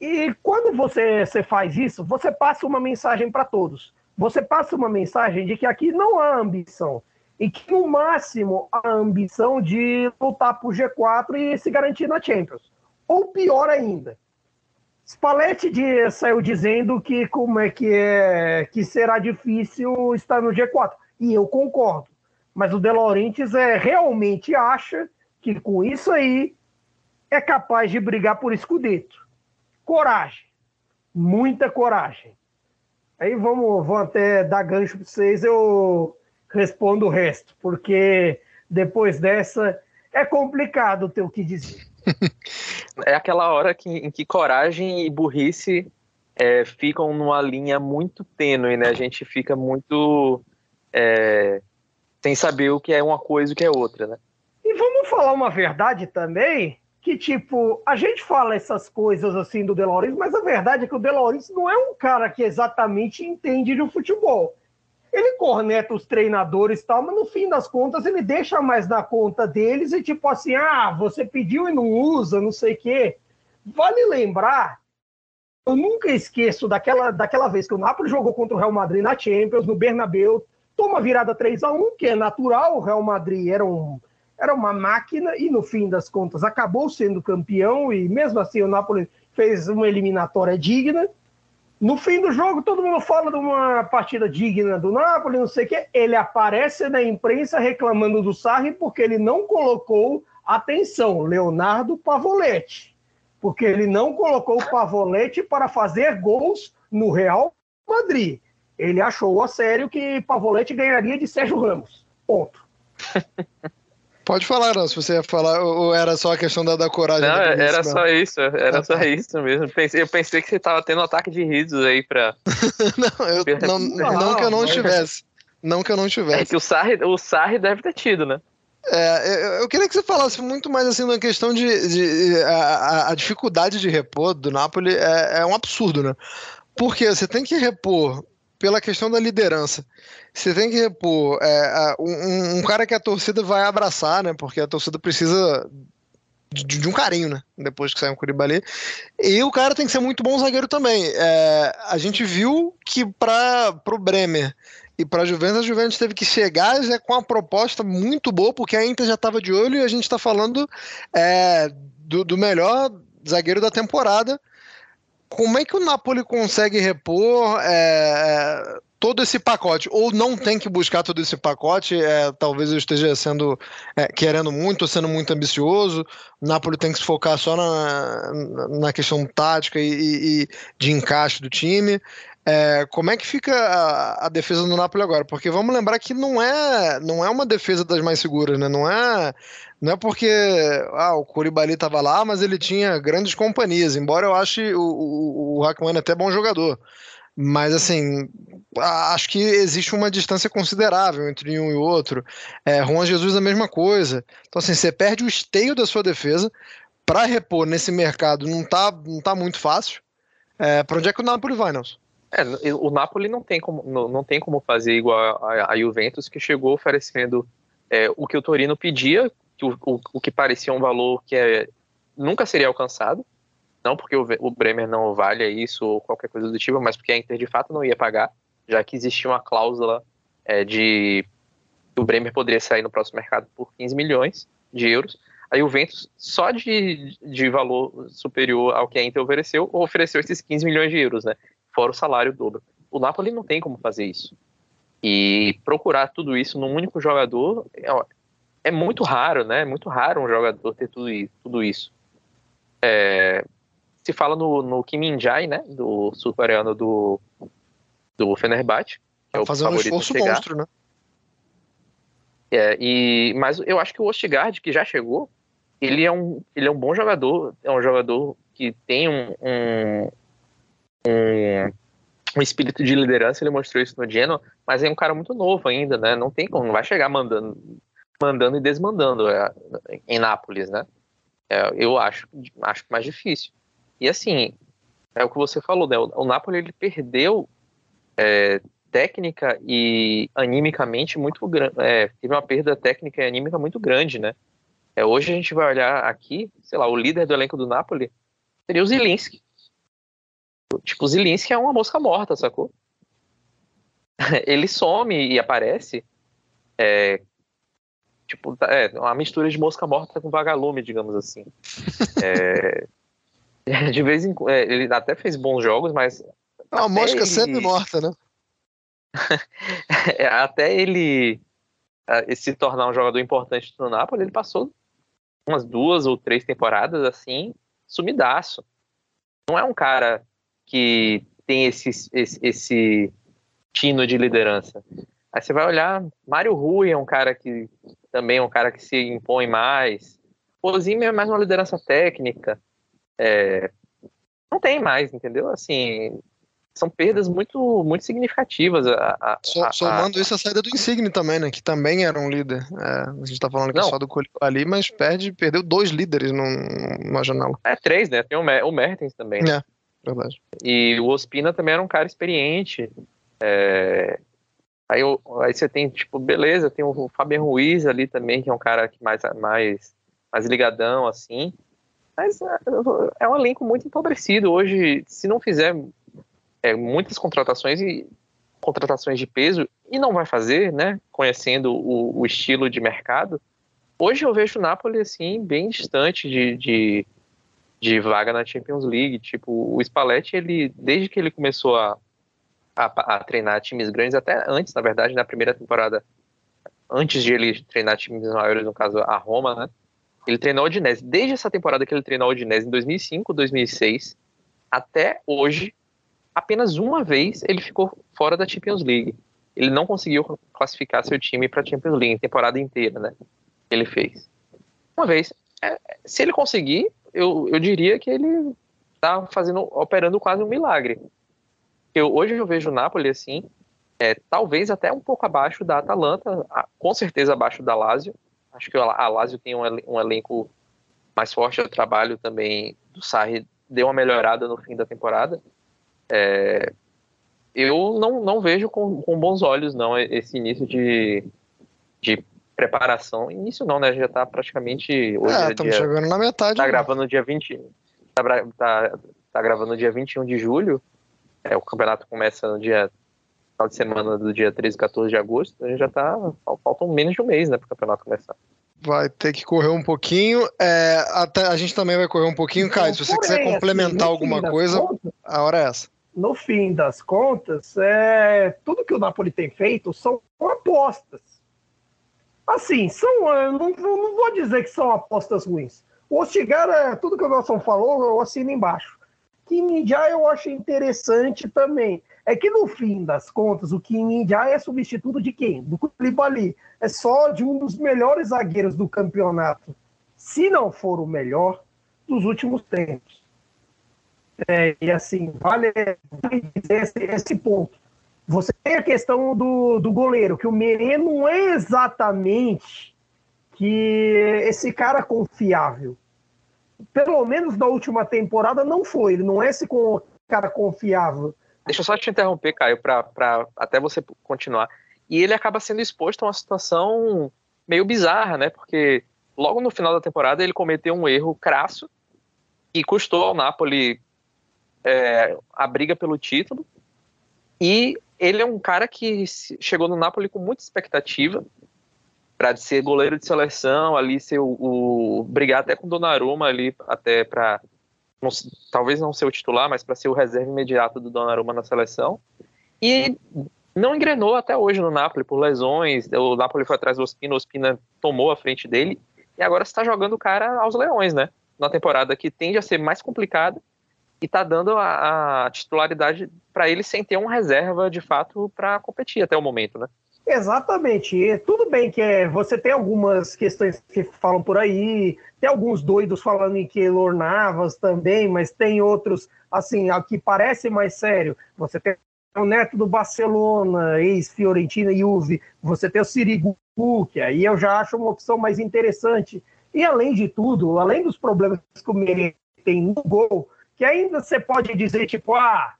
E quando você, você faz isso, você passa uma mensagem para todos. Você passa uma mensagem de que aqui não há ambição, e que no máximo a ambição de lutar por G4 e se garantir na Champions. Ou pior ainda, Spalletti de, saiu dizendo que como é que é que será difícil estar no G4 e eu concordo. Mas o De Laurentiis é realmente acha que com isso aí é capaz de brigar por escudeto. Coragem, muita coragem. Aí vamos, vamos até dar gancho para vocês. Eu respondo o resto, porque depois dessa é complicado ter o que dizer. é aquela hora que, em que coragem e burrice é, ficam numa linha muito tênue, né? A gente fica muito é, sem saber o que é uma coisa e o que é outra, né? E vamos falar uma verdade também, que tipo, a gente fala essas coisas assim do Deloris, mas a verdade é que o Deloris não é um cara que exatamente entende de futebol. Ele corneta os treinadores e tal, mas no fim das contas ele deixa mais na conta deles e tipo assim, ah, você pediu e não usa, não sei o quê. Vale lembrar, eu nunca esqueço daquela, daquela vez que o Napoli jogou contra o Real Madrid na Champions, no Bernabéu, toma virada 3 a 1 que é natural, o Real Madrid era, um, era uma máquina e no fim das contas acabou sendo campeão e mesmo assim o Napoli fez uma eliminatória digna. No fim do jogo, todo mundo fala de uma partida digna do Napoli, não sei o quê. Ele aparece na imprensa reclamando do Sarri porque ele não colocou, atenção, Leonardo Pavoletti. Porque ele não colocou o Pavoletti para fazer gols no Real Madrid. Ele achou a sério que Pavoletti ganharia de Sérgio Ramos. Ponto. Pode falar, não, se você ia falar, ou era só a questão da, da coragem? Não, era só isso, era ah, só tá. isso mesmo. Eu pensei que você estava tendo um ataque de risos aí pra. não, eu, não, não, não, que eu não estivesse. Não que eu não estivesse. É que o Sarri, o Sarri deve ter tido, né? É, eu, eu queria que você falasse muito mais assim na questão de, de a, a, dificuldade de repor do Napoli é, é um absurdo, né? Porque você tem que repor pela questão da liderança. Você tem que repor é, um, um, cara que a torcida vai abraçar, né? Porque a torcida precisa de, de um carinho, né? Depois que sai um Curibali. E o cara tem que ser muito bom zagueiro também. É, a gente viu que para o Bremer e para a Juventus, a Juventus teve que chegar já com uma proposta muito boa, porque a Inter já estava de olho e a gente está falando é, do, do melhor zagueiro da temporada como é que o Napoli consegue repor é, todo esse pacote? Ou não tem que buscar todo esse pacote? É, talvez eu esteja sendo é, querendo muito, sendo muito ambicioso. O Napoli tem que se focar só na, na questão tática e, e de encaixe do time. É, como é que fica a, a, defesa do Napoli agora? Porque vamos lembrar que não é, não é uma defesa das mais seguras, né? Não é, não é porque ah, o Koulibaly estava lá, mas ele tinha grandes companhias. Embora eu ache o, o, o Hakman até bom jogador. Mas, assim, acho que existe uma distância considerável entre um e outro. É, Juan Jesus a mesma coisa. Então, assim, você perde o esteio da sua defesa. Para repor nesse mercado não tá, não tá muito fácil. É, para onde é que o Napoli vai, Nelson? É, o Napoli não tem como, não, não tem como fazer igual a, a Juventus, que chegou oferecendo é, o que o Torino pedia, que o, o, o, que parecia um valor que é, nunca seria alcançado. Não porque o, o Bremer não vale isso ou qualquer coisa do tipo, mas porque a Inter de fato não ia pagar, já que existia uma cláusula é, de que o Bremer poderia sair no próximo mercado por 15 milhões de euros. A Juventus, só de, de valor superior ao que a Inter ofereceu, ofereceu esses 15 milhões de euros, né? Fora o salário dobro. O Napoli não tem como fazer isso. E procurar tudo isso num único jogador é, é muito raro, né? É muito raro um jogador ter tudo, tudo isso. É, se fala no, no Kim Min-jae, né? Do sul-coreano do, do Fenerbahçe. Que é o fazendo um esforço monstro, né? É, e, mas eu acho que o Ostigard, que já chegou, ele é um, ele é um bom jogador, é um jogador que tem um, um, um, um espírito de liderança, ele mostrou isso no Genoa, mas é um cara muito novo ainda, né? Não tem como, não vai chegar mandando, mandando e desmandando é, em Nápoles, né? É, eu acho, acho mais difícil. E assim, é o que você falou, né? O, o ele perdeu é, técnica e animicamente muito grande, é, teve uma perda técnica e anímica muito grande, né? É, hoje a gente vai olhar aqui, sei lá, o líder do elenco do Napoli seria o Zilinski. Tipo, o Zilinski é uma mosca morta, sacou? Ele some e aparece. É, tipo, tá, é uma mistura de mosca morta com vagalume, digamos assim. É, de vez em quando. É, ele até fez bons jogos, mas. É uma mosca ele... sempre morta, né? É, até ele se tornar um jogador importante no Napoli, ele passou umas duas ou três temporadas assim, sumidaço. Não é um cara que tem esse, esse, esse tino de liderança. Aí você vai olhar, Mário Rui é um cara que também é um cara que se impõe mais. O Ozime é mais uma liderança técnica. É, não tem mais, entendeu? Assim, são perdas muito, muito significativas. A, a, a, Somando isso a saída do Insigne também, né? Que também era um líder. É, a gente tá falando que é só do ali, mas perde, perdeu dois líderes numa janela. É, três, né? Tem o, Mer o Mertens também. Né? É, verdade. E o Ospina também era um cara experiente. É... Aí, aí você tem, tipo, beleza, tem o Fabian Ruiz ali também, que é um cara que mais, mais, mais ligadão, assim. Mas é, é um elenco muito empobrecido. Hoje, se não fizer é, muitas contratações e contratações de peso e não vai fazer, né? Conhecendo o, o estilo de mercado. Hoje eu vejo o Napoli assim bem distante de, de, de, vaga na Champions League. Tipo, o Spalletti, ele desde que ele começou a, a, a, treinar times grandes, até antes, na verdade, na primeira temporada, antes de ele treinar times maiores, no caso a Roma, né? Ele treinou o Udinese. Desde essa temporada que ele treinou o Udinese, em 2005, 2006, até hoje, apenas uma vez ele ficou fora da Champions League. Ele não conseguiu classificar seu time para a Champions League, em temporada inteira, né? Ele fez. Uma vez. É, se ele conseguir, eu, eu diria que ele está fazendo, operando quase um milagre. Eu, hoje eu vejo o Napoli assim, é, talvez até um pouco abaixo da Atalanta, com certeza abaixo da Lazio. Acho que a Lazio tem um, um elenco mais forte. O trabalho também do Sarri deu uma melhorada no fim da temporada. É, eu não, não vejo com, com, bons olhos não esse início de, de preparação. Início não, né? Já está praticamente. Hoje é, estamos é chegando na metade. Tá gravando no dia 20. Tá, tá, tá gravando no dia 21 de julho. É, o campeonato começa no dia. Final de semana do dia 13 e 14 de agosto. A gente já tá. Faltam menos de um mês, né? Para o campeonato começar vai ter que correr um pouquinho. É, até, a gente também vai correr um pouquinho. Caio, se você quiser assim, complementar alguma coisa, a hora é essa no fim das contas, é, tudo que o Napoli tem feito são apostas. Assim, são, é, não, não vou dizer que são apostas ruins. O Ostigara, tudo que o Nelson falou, eu assino embaixo. Kim eu acho interessante também. É que no fim das contas, o Kim é substituto de quem? Do Koulibaly. É só de um dos melhores zagueiros do campeonato. Se não for o melhor dos últimos tempos. É, e assim, vale, dizer esse, esse, ponto. Você tem a questão do, do goleiro, que o Merê não é exatamente que esse cara confiável. Pelo menos na última temporada não foi. Ele não é esse cara confiável. Deixa eu só te interromper, Caio, para até você continuar. E ele acaba sendo exposto a uma situação meio bizarra, né? Porque logo no final da temporada ele cometeu um erro crasso e custou ao Napoli é, a briga pelo título. E ele é um cara que chegou no Napoli com muita expectativa para ser goleiro de seleção, ali ser o, o brigar até com Donnarumma ali até para talvez não ser o titular, mas para ser o reserva imediato do Donnarumma na seleção. E não engrenou até hoje no Napoli por lesões. O Napoli foi atrás do Ospina, o Ospina tomou a frente dele e agora está jogando o cara aos leões, né? Na temporada que tende a ser mais complicada e tá dando a, a titularidade para ele sem ter uma reserva de fato para competir até o momento, né? Exatamente. E tudo bem que é, você tem algumas questões que falam por aí, tem alguns doidos falando em Keylor Navas também, mas tem outros, assim, que parece mais sério. Você tem o neto do Barcelona, ex-Fiorentina e Juve, você tem o Sirigu, que aí eu já acho uma opção mais interessante. E além de tudo, além dos problemas que o Meret tem no gol, que ainda você pode dizer, tipo, ah,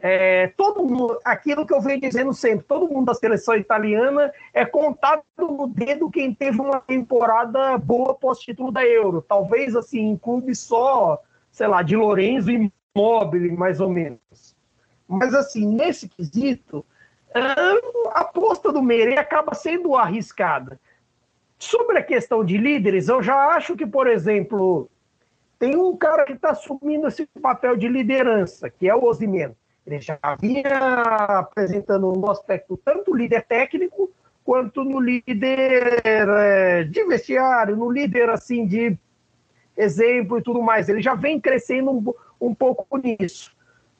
é, todo mundo, aquilo que eu venho dizendo sempre, todo mundo da seleção italiana é contado no dedo quem teve uma temporada boa pós-título da Euro. Talvez, assim, em clube só, sei lá, de Lorenzo e Mobile, mais ou menos. Mas, assim, nesse quesito, a aposta do Meire acaba sendo arriscada. Sobre a questão de líderes, eu já acho que, por exemplo, tem um cara que está assumindo esse papel de liderança, que é o Osimeno. Ele já vinha apresentando no aspecto tanto líder técnico quanto no líder é, de vestiário, no líder assim de exemplo e tudo mais. Ele já vem crescendo um, um pouco nisso.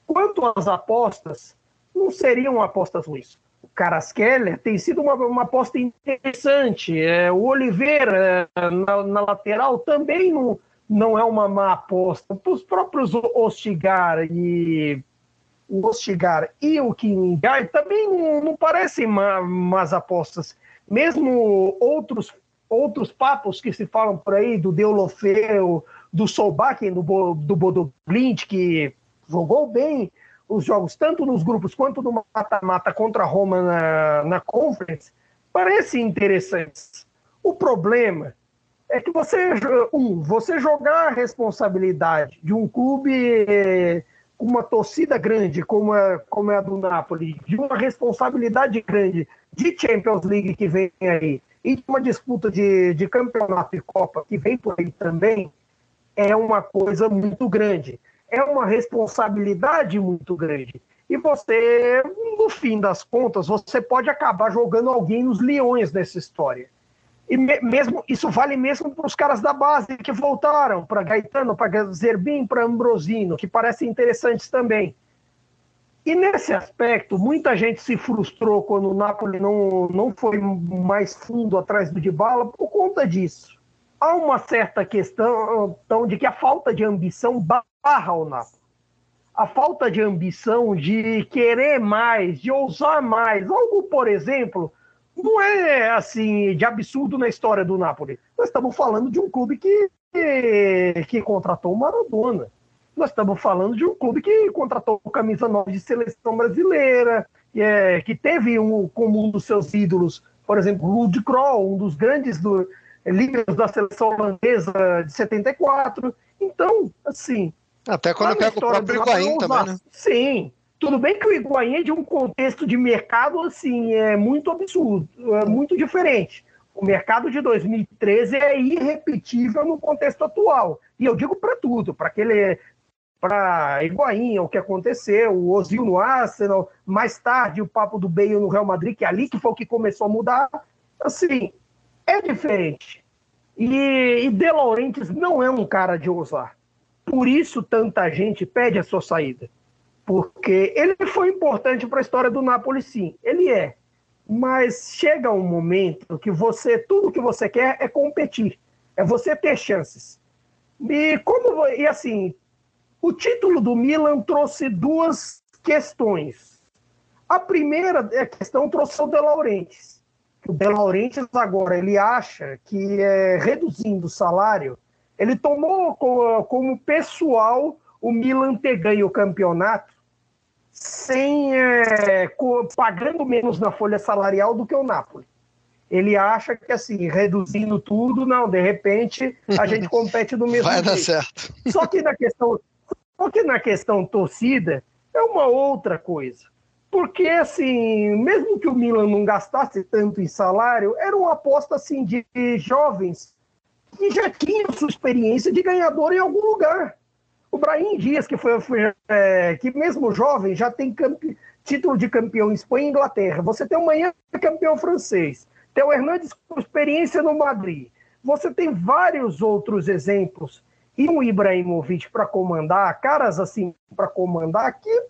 Quanto às apostas, não seriam apostas ruins. Caraskeller tem sido uma, uma aposta interessante. É, o Oliveira na, na, lateral também não, não é uma má aposta. Os próprios Ostigar e o Ostigar e o Kingai também não, não parecem má, más apostas. Mesmo outros outros papos que se falam por aí do Deulofeu, do Solbakken, do, do Bodo Glint, que jogou bem os jogos, tanto nos grupos quanto no mata-mata contra a Roma na, na Conference, parecem interessantes. O problema é que você, um, você jogar a responsabilidade de um clube com uma torcida grande, como é, como é a do Napoli, de uma responsabilidade grande de Champions League que vem aí, e de uma disputa de, de campeonato e Copa que vem por aí também, é uma coisa muito grande é uma responsabilidade muito grande. E você, no fim das contas, você pode acabar jogando alguém nos leões nessa história. E me, mesmo isso vale mesmo para os caras da base que voltaram, para Gaetano, para Zerbin, para Ambrosino, que parecem interessantes também. E nesse aspecto, muita gente se frustrou quando o Napoli não, não foi mais fundo atrás do Dybala por conta disso. Há uma certa questão então, de que a falta de ambição barra o Napoli. A falta de ambição, de querer mais, de ousar mais. Algo, por exemplo, não é assim de absurdo na história do Napoli. Nós estamos falando de um clube que, que, que contratou o Maradona. Nós estamos falando de um clube que contratou camisa 9 de seleção brasileira, que, é, que teve um, como um dos seus ídolos, por exemplo, Lud Kroll, um dos grandes do, líderes da seleção holandesa de 74. Então, assim, até quando pega o próprio Higuaín também, né? Sim. Tudo bem que o Higuaín é de um contexto de mercado, assim, é muito absurdo, é muito diferente. O mercado de 2013 é irrepetível no contexto atual. E eu digo para tudo, para aquele para Higuaín, o que aconteceu, o Ozil no Arsenal, mais tarde o papo do Bale no Real Madrid, que é ali que foi o que começou a mudar. Assim, é diferente. E, e De Laurentiis não é um cara de ousar. Por isso tanta gente pede a sua saída. Porque ele foi importante para a história do Napoli, sim. Ele é. Mas chega um momento que você, tudo que você quer é competir. É você ter chances. E como e assim, o título do Milan trouxe duas questões. A primeira é questão trouxe o De Laurentiis. O De Laurentiis agora ele acha que é, reduzindo o salário ele tomou como pessoal o Milan ter ganho o campeonato sem é, pagando menos na folha salarial do que o Napoli. Ele acha que assim, reduzindo tudo, não, de repente a gente compete do mesmo Vai jeito. dar certo. Só que na questão, só que na questão torcida é uma outra coisa. Porque assim, mesmo que o Milan não gastasse tanto em salário, era uma aposta assim de jovens que já tinha sua experiência de ganhador em algum lugar. O Brahim Dias, que foi, foi é, que mesmo jovem já tem campe... título de campeão em Espanha e Inglaterra. Você tem o Manhã campeão francês. Tem o Hernandes com experiência no Madrid. Você tem vários outros exemplos. E um Ibrahimovic para comandar, caras assim para comandar, que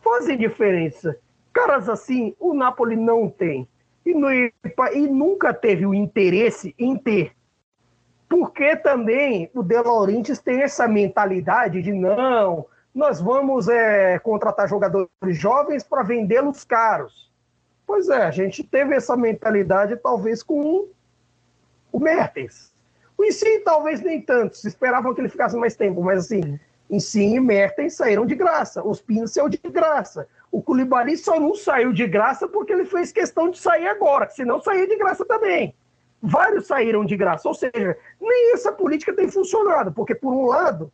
fazem diferença. Caras assim, o Napoli não tem. E, no, e nunca teve o interesse em ter porque também o De Laurentiis tem essa mentalidade de não, nós vamos é, contratar jogadores jovens para vendê-los caros. Pois é, a gente teve essa mentalidade talvez com o Mertens. O Insigne talvez nem tanto, se esperavam que ele ficasse mais tempo, mas assim, Insigne e Mertens saíram de graça, os Pinos saiu de graça. O Koulibaly só não saiu de graça porque ele fez questão de sair agora, senão saía de graça também vários saíram de graça. Ou seja, nem essa política tem funcionado, porque, por um lado,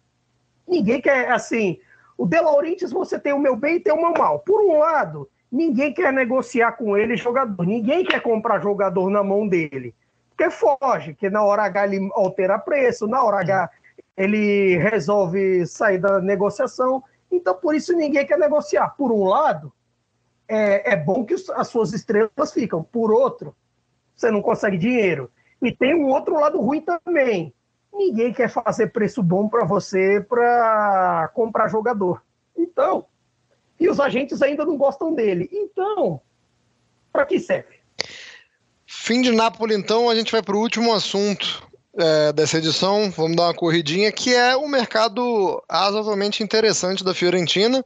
ninguém quer, assim, o De Laurentiis você tem o meu bem e tem o meu mal. Por um lado, ninguém quer negociar com ele jogador, ninguém quer comprar jogador na mão dele. Porque foge, que na hora H ele altera preço, na hora H ele resolve sair da negociação. Então, por isso, ninguém quer negociar. Por um lado, é, é bom que as suas estrelas ficam. Por outro, você não consegue dinheiro. E tem um outro lado ruim também. Ninguém quer fazer preço bom para você para comprar jogador. Então, e os agentes ainda não gostam dele. Então, para que serve? Fim de Nápoles, então, a gente vai para o último assunto é, dessa edição. Vamos dar uma corridinha, que é o mercado razoavelmente interessante da Fiorentina.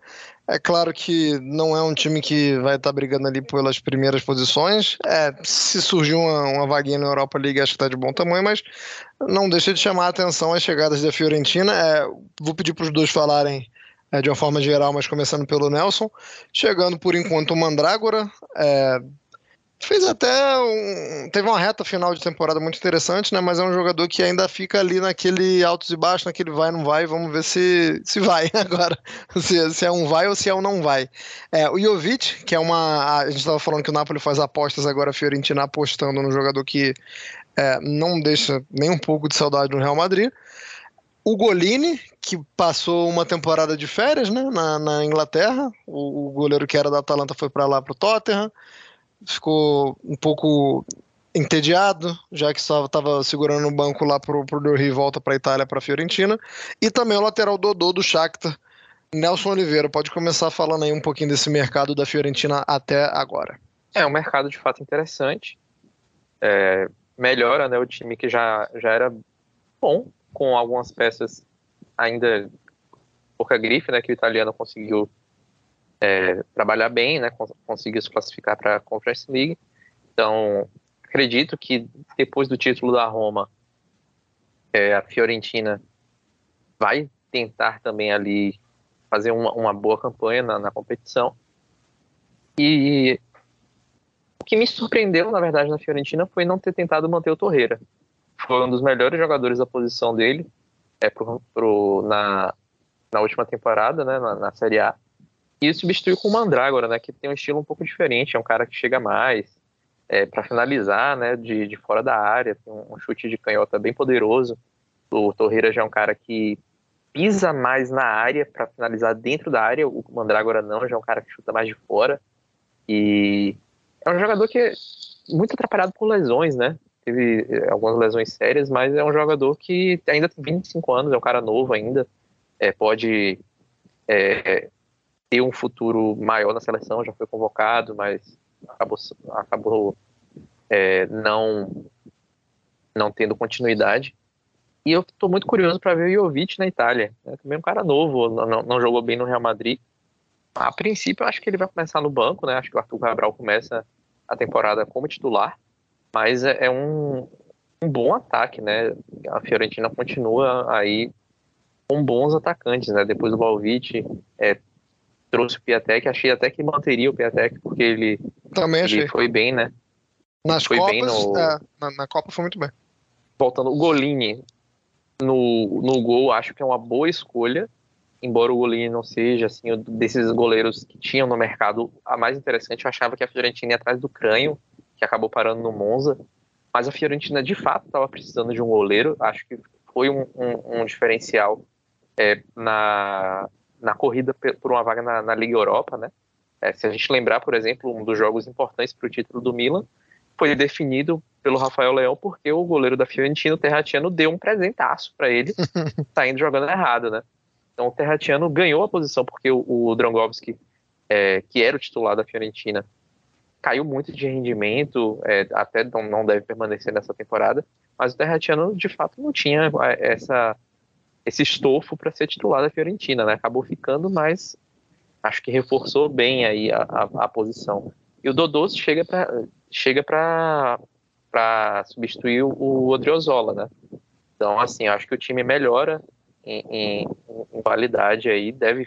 É claro que não é um time que vai estar tá brigando ali pelas primeiras posições. É, se surgir uma, uma vaguinha na Europa League, acho que está de bom tamanho, mas não deixa de chamar a atenção as chegadas da Fiorentina. É, vou pedir para os dois falarem é, de uma forma geral, mas começando pelo Nelson. Chegando por enquanto o Mandrágora. Fez até um. Teve uma reta final de temporada muito interessante, né? Mas é um jogador que ainda fica ali naquele altos e baixos, naquele vai, não vai. Vamos ver se, se vai agora. Se, se é um vai ou se é um não vai. É, o Jovic, que é uma. A gente estava falando que o Napoli faz apostas agora, a Fiorentina apostando no jogador que é, não deixa nem um pouco de saudade no Real Madrid. O Golini, que passou uma temporada de férias né, na, na Inglaterra. O, o goleiro que era da Atalanta foi para lá, para o Tottenham ficou um pouco entediado, já que só estava segurando no banco lá pro, pro Dorri e volta para Itália, para Fiorentina. E também o lateral Dodô do Shakhtar, Nelson Oliveira. Pode começar falando aí um pouquinho desse mercado da Fiorentina até agora. É um mercado de fato interessante. É, melhora né, o time que já, já era bom, com algumas peças ainda pouca grife, né, que o italiano conseguiu é, trabalhar bem, né, conseguiu se classificar para a Conference League. Então, acredito que depois do título da Roma, é, a Fiorentina vai tentar também ali fazer uma, uma boa campanha na, na, competição. E o que me surpreendeu, na verdade, na Fiorentina foi não ter tentado manter o Torreira. Foi um dos melhores jogadores da posição dele é, pro, pro, na, na última temporada, né, na, na Série A. E substituiu com o Mandrágora, né, que tem um estilo um pouco diferente, é um cara que chega mais é, para finalizar, né, de, de fora da área, tem um chute de canhota bem poderoso. O Torreira já é um cara que pisa mais na área para finalizar dentro da área, o Mandrágora não, já é um cara que chuta mais de fora. E é um jogador que é muito atrapalhado por lesões, né? Teve é, algumas lesões sérias, mas é um jogador que ainda tem 25 anos, é um cara novo ainda, é, pode é, ter um futuro maior na seleção, já foi convocado, mas acabou, acabou é, não, não tendo continuidade. E eu estou muito curioso para ver o Jovic na Itália. É também um cara novo, não, não, jogou bem no Real Madrid. A princípio, eu acho que ele vai começar no banco, né? Acho que o Arthur Cabral começa a temporada como titular, mas é, é um, um bom ataque, né? A Fiorentina continua aí com bons atacantes, né? Depois do Valvite, é, trouxe o Piatek, achei até que manteria o Piatek, porque ele, Também achei. ele foi bem, né? Nas foi Copas, bem no... é, na, na, Copa foi muito bem. Voltando, o Golini no, no gol, acho que é uma boa escolha, embora o Golini não seja, assim, desses goleiros que tinham no mercado a mais interessante, eu achava que a Fiorentina ia atrás do Cranho, que acabou parando no Monza, mas a Fiorentina de fato estava precisando de um goleiro, acho que foi um, um, um diferencial é, na, na corrida por uma vaga na, na Liga Europa, né? É, se a gente lembrar, por exemplo, um dos jogos importantes para o título do Milan foi definido pelo Rafael Leão porque o goleiro da Fiorentina, o Terratiano, deu um presentaço para ele, saindo jogando errado, né? Então o Terratiano ganhou a posição porque o, o Drangovski, é, que era o titular da Fiorentina, caiu muito de rendimento, é, até não, não deve permanecer nessa temporada, mas o Terratiano de fato não tinha é, essa esse estofo para ser titular da Fiorentina, né? Acabou ficando, mas acho que reforçou bem aí a, a, a posição. E o Dodô chega para chega substituir o Odriozola, né? Então, assim, acho que o time melhora em, em, em qualidade aí, deve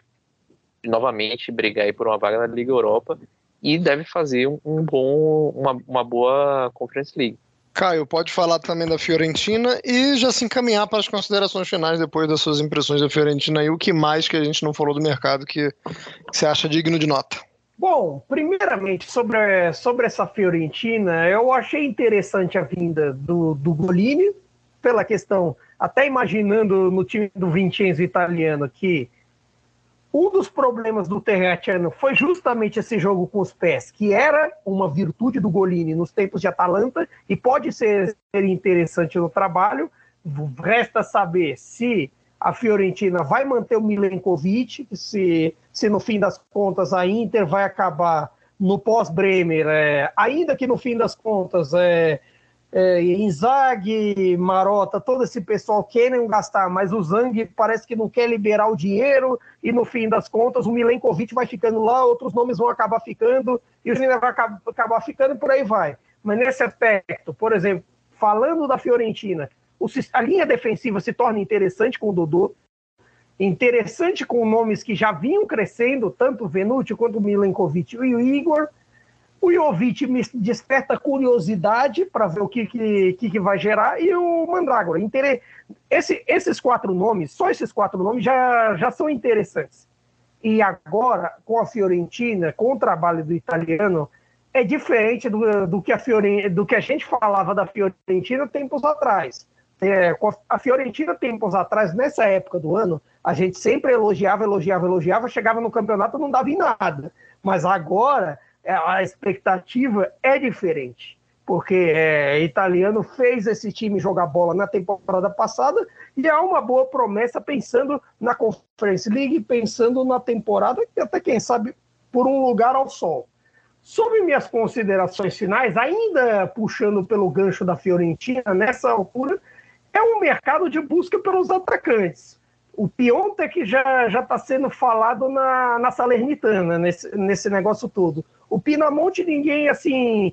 novamente brigar por uma vaga na Liga Europa e deve fazer um, um bom, uma, uma boa Conference League. Caio, pode falar também da Fiorentina e já se encaminhar para as considerações finais depois das suas impressões da Fiorentina e o que mais que a gente não falou do mercado que, você acha digno de nota. Bom, primeiramente, sobre, sobre essa Fiorentina, eu achei interessante a vinda do, do Golini, pela questão, até imaginando no time do Vincenzo italiano, que um dos problemas do Terratiano foi justamente esse jogo com os pés, que era uma virtude do Golini nos tempos de Atalanta e pode ser interessante no trabalho. Resta saber se a Fiorentina vai manter o Milenkovic, se, se no fim das contas a Inter vai acabar no pós-Bremer, é, ainda que no fim das contas é, é, Inzaghi, Marota, todo esse pessoal querem gastar, mas o Zang parece que não quer liberar o dinheiro e no fim das contas o Milenkovic vai ficando lá, outros nomes vão acabar ficando e o Zidane vai acabar ficando e por aí vai. Mas nesse aspecto, por exemplo, falando da Fiorentina, a linha defensiva se torna interessante com o Dodô, interessante com nomes que já vinham crescendo, tanto o Venuti quanto o Milenkovic e o Igor. O Jovic me desperta curiosidade para ver o que, que, que, vai gerar, e o Mandrágora. Esse, esses quatro nomes, só esses quatro nomes já, já são interessantes. E agora, com a Fiorentina, com o trabalho do italiano, é diferente do, do, que, a Fiorentina, do que a gente falava da Fiorentina tempos atrás. É, a Fiorentina, tempos atrás, nessa época do ano, a gente sempre elogiava, elogiava, elogiava, chegava no campeonato não dava em nada. Mas agora a expectativa é diferente, porque é, italiano fez esse time jogar bola na temporada passada e há uma boa promessa pensando na Conference League, pensando na temporada e até quem sabe por um lugar ao sol. Sobre minhas considerações finais, ainda puxando pelo gancho da Fiorentina, nessa altura, é um mercado de busca pelos atacantes. O Piontek já está sendo falado na, na Salernitana, nesse, nesse negócio todo. O Pinamonte, ninguém, assim,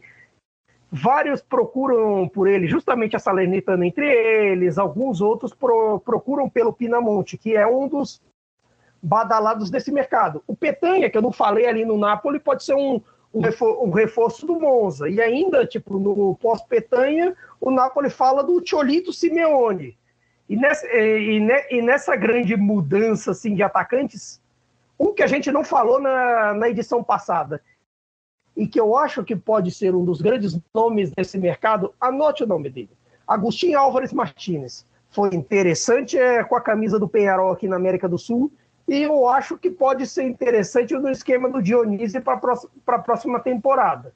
vários procuram por ele, justamente a Salernitana entre eles, alguns outros pro, procuram pelo Pinamonte, que é um dos badalados desse mercado. O Petanha, que eu não falei ali no Napoli, pode ser um, reforço, um reforço do Monza. E ainda, tipo, no pós-Petanha, o Napoli fala do Tiolito Simeone. E nessa, e, e nessa grande mudança assim, de atacantes, um que a gente não falou na, na edição passada, e que eu acho que pode ser um dos grandes nomes desse mercado, anote o nome dele. Agostinho Álvares Martinez. Foi interessante é, com a camisa do Penharol aqui na América do Sul, e eu acho que pode ser interessante no esquema do Dionísio para a próxima temporada.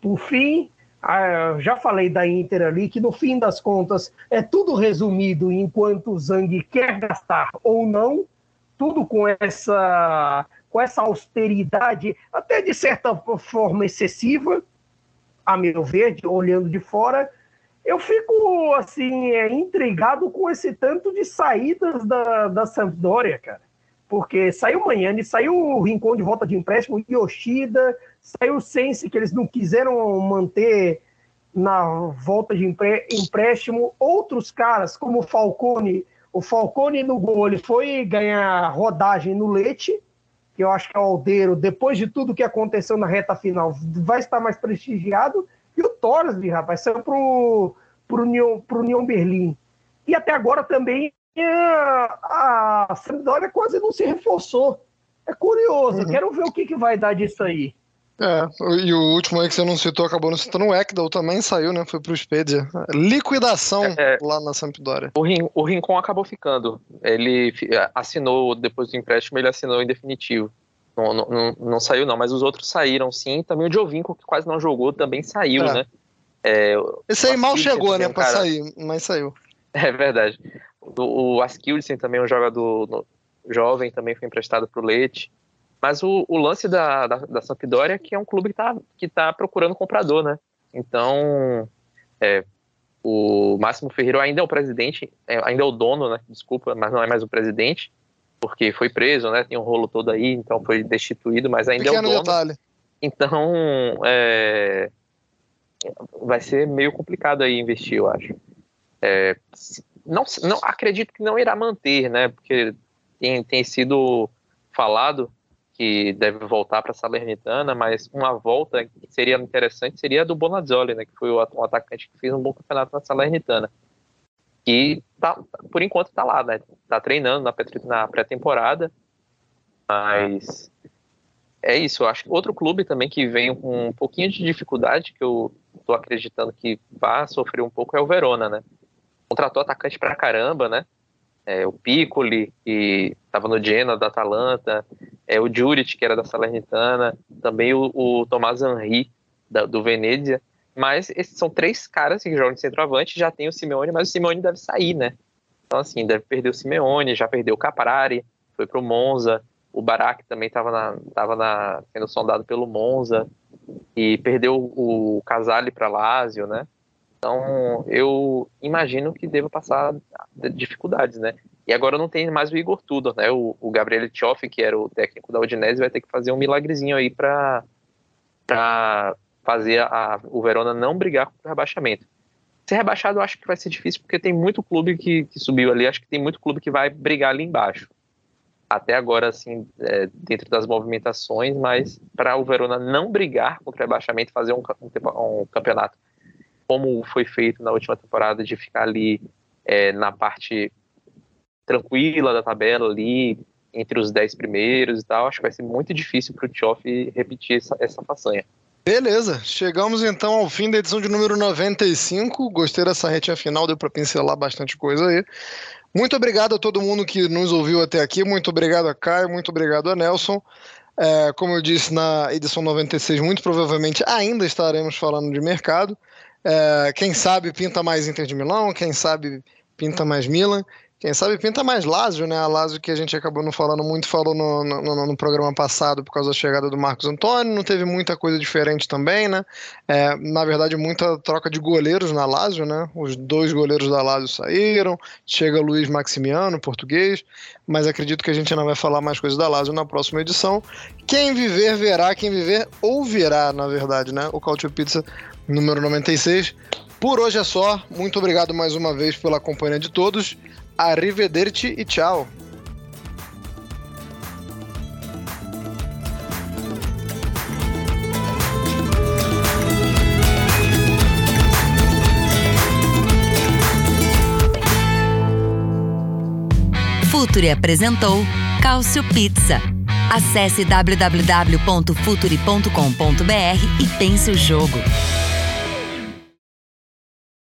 Por fim, já falei da Inter ali, que no fim das contas é tudo resumido enquanto o Zang quer gastar ou não, tudo com essa com essa austeridade, até de certa forma excessiva, a meu ver, olhando de fora, eu fico assim é, intrigado com esse tanto de saídas da, da Sampdoria, cara. Porque saiu Manhã, saiu o Rincon de volta de empréstimo, Yoshida, saiu o Sense, que eles não quiseram manter na volta de empréstimo. Outros caras, como o Falcone, o Falcone no gol, ele foi ganhar rodagem no Leite, que eu acho que é o Aldeiro, depois de tudo que aconteceu na reta final, vai estar mais prestigiado. E o Torres, rapaz, saiu pro, pro, Union, pro Union Berlim. E até agora também a, a Sampdoria quase não se reforçou. É curioso, uhum. quero ver o que, que vai dar disso aí. É, e o último aí que você não citou, acabou não citando, o Ekdal também saiu, né? Foi pro Spedia. Liquidação é, é, lá na Sampdoria. O, Rin, o Rincon acabou ficando. Ele é, assinou, depois do empréstimo, ele assinou em definitivo. Não, não, não, não saiu, não, mas os outros saíram sim. Também o Jovinko, que quase não jogou, também saiu, é. né? É, Esse aí mal chegou, né, pra cara... sair, mas saiu. É verdade. O, o Askildsen também, um jogador jovem, também foi emprestado pro Leite. Mas o, o lance da, da, da, Sampdoria é que é um clube que está que tá procurando comprador, né? Então, é, o Máximo Ferreira ainda é o presidente, é, ainda é o dono, né? Desculpa, mas não é mais o presidente, porque foi preso, né? Tem um rolo todo aí, então foi destituído, mas ainda Pequeno é o dono. Detalhe. Então, é, vai ser meio complicado aí investir, eu acho. É, não, não acredito que não irá manter, né? Porque tem, tem sido falado que deve voltar para a Salernitana, mas uma volta que seria interessante seria a do Bonazzoli, né, que foi um atacante que fez um bom campeonato na Salernitana. E tá, por enquanto está lá, né? Tá treinando na pré-temporada. Mas é isso, eu acho que outro clube também que vem com um pouquinho de dificuldade, que eu tô acreditando que vai sofrer um pouco, é o Verona, né? Contratou atacante pra caramba, né? é, o Piccoli, que estava no Genoa, da Atalanta, é, o Juric, que era da Salernitana, também o, o Tomás Henry, da, do Venezia. Mas esses são três caras que jogam de centroavante, já tem o Simeone, mas o Simeone deve sair, né? Então, assim, deve perder o Simeone, já perdeu o Caparari, foi pro Monza, o Barak também estava na, tava na, sendo sondado pelo Monza. e perdeu o Casale para Lazio, né? Então, eu imagino que deva passar dificuldades, né? E agora não tem mais o Igor Tudor, né? O, o Gabriel Tioff, que era o técnico da Udinese, vai ter que fazer um milagrezinho aí para fazer a, o Verona não brigar contra o rebaixamento. Ser rebaixado eu acho que vai ser difícil, porque tem muito clube que, que subiu ali, acho que tem muito clube que vai brigar ali embaixo. Até agora, assim, é, dentro das movimentações, mas para o Verona não brigar contra o rebaixamento, fazer um, um, um campeonato como foi feito na última temporada, de ficar ali é, na parte tranquila da tabela, ali entre os 10 primeiros e tal, acho que vai ser muito difícil para o Tchoff repetir essa, essa façanha. Beleza, chegamos então ao fim da edição de número 95. Gostei dessa retinha final, deu para pincelar bastante coisa aí. Muito obrigado a todo mundo que nos ouviu até aqui. Muito obrigado a Caio, muito obrigado a Nelson. É, como eu disse na edição 96, muito provavelmente ainda estaremos falando de mercado. É, quem sabe pinta mais Inter de Milão, quem sabe pinta mais Milan, quem sabe pinta mais Lazio, né? A Lazio que a gente acabou não falando muito, falou no, no, no, programa passado por causa da chegada do Marcos Antônio, não teve muita coisa diferente também, né? É, na verdade, muita troca de goleiros na Lazio, né? Os dois goleiros da Lazio saíram, chega Luiz Maximiano, português, mas acredito que a gente ainda vai falar mais coisas da Lazio na próxima edição. Quem viver, verá, quem viver ouvirá, na verdade, né? O Cautio Pizza número 96. Por hoje é só. Muito obrigado mais uma vez pela companhia de todos. Arrivederci e tchau. Futuri apresentou Cálcio Pizza. Acesse www.futuri.com.br e pense o jogo.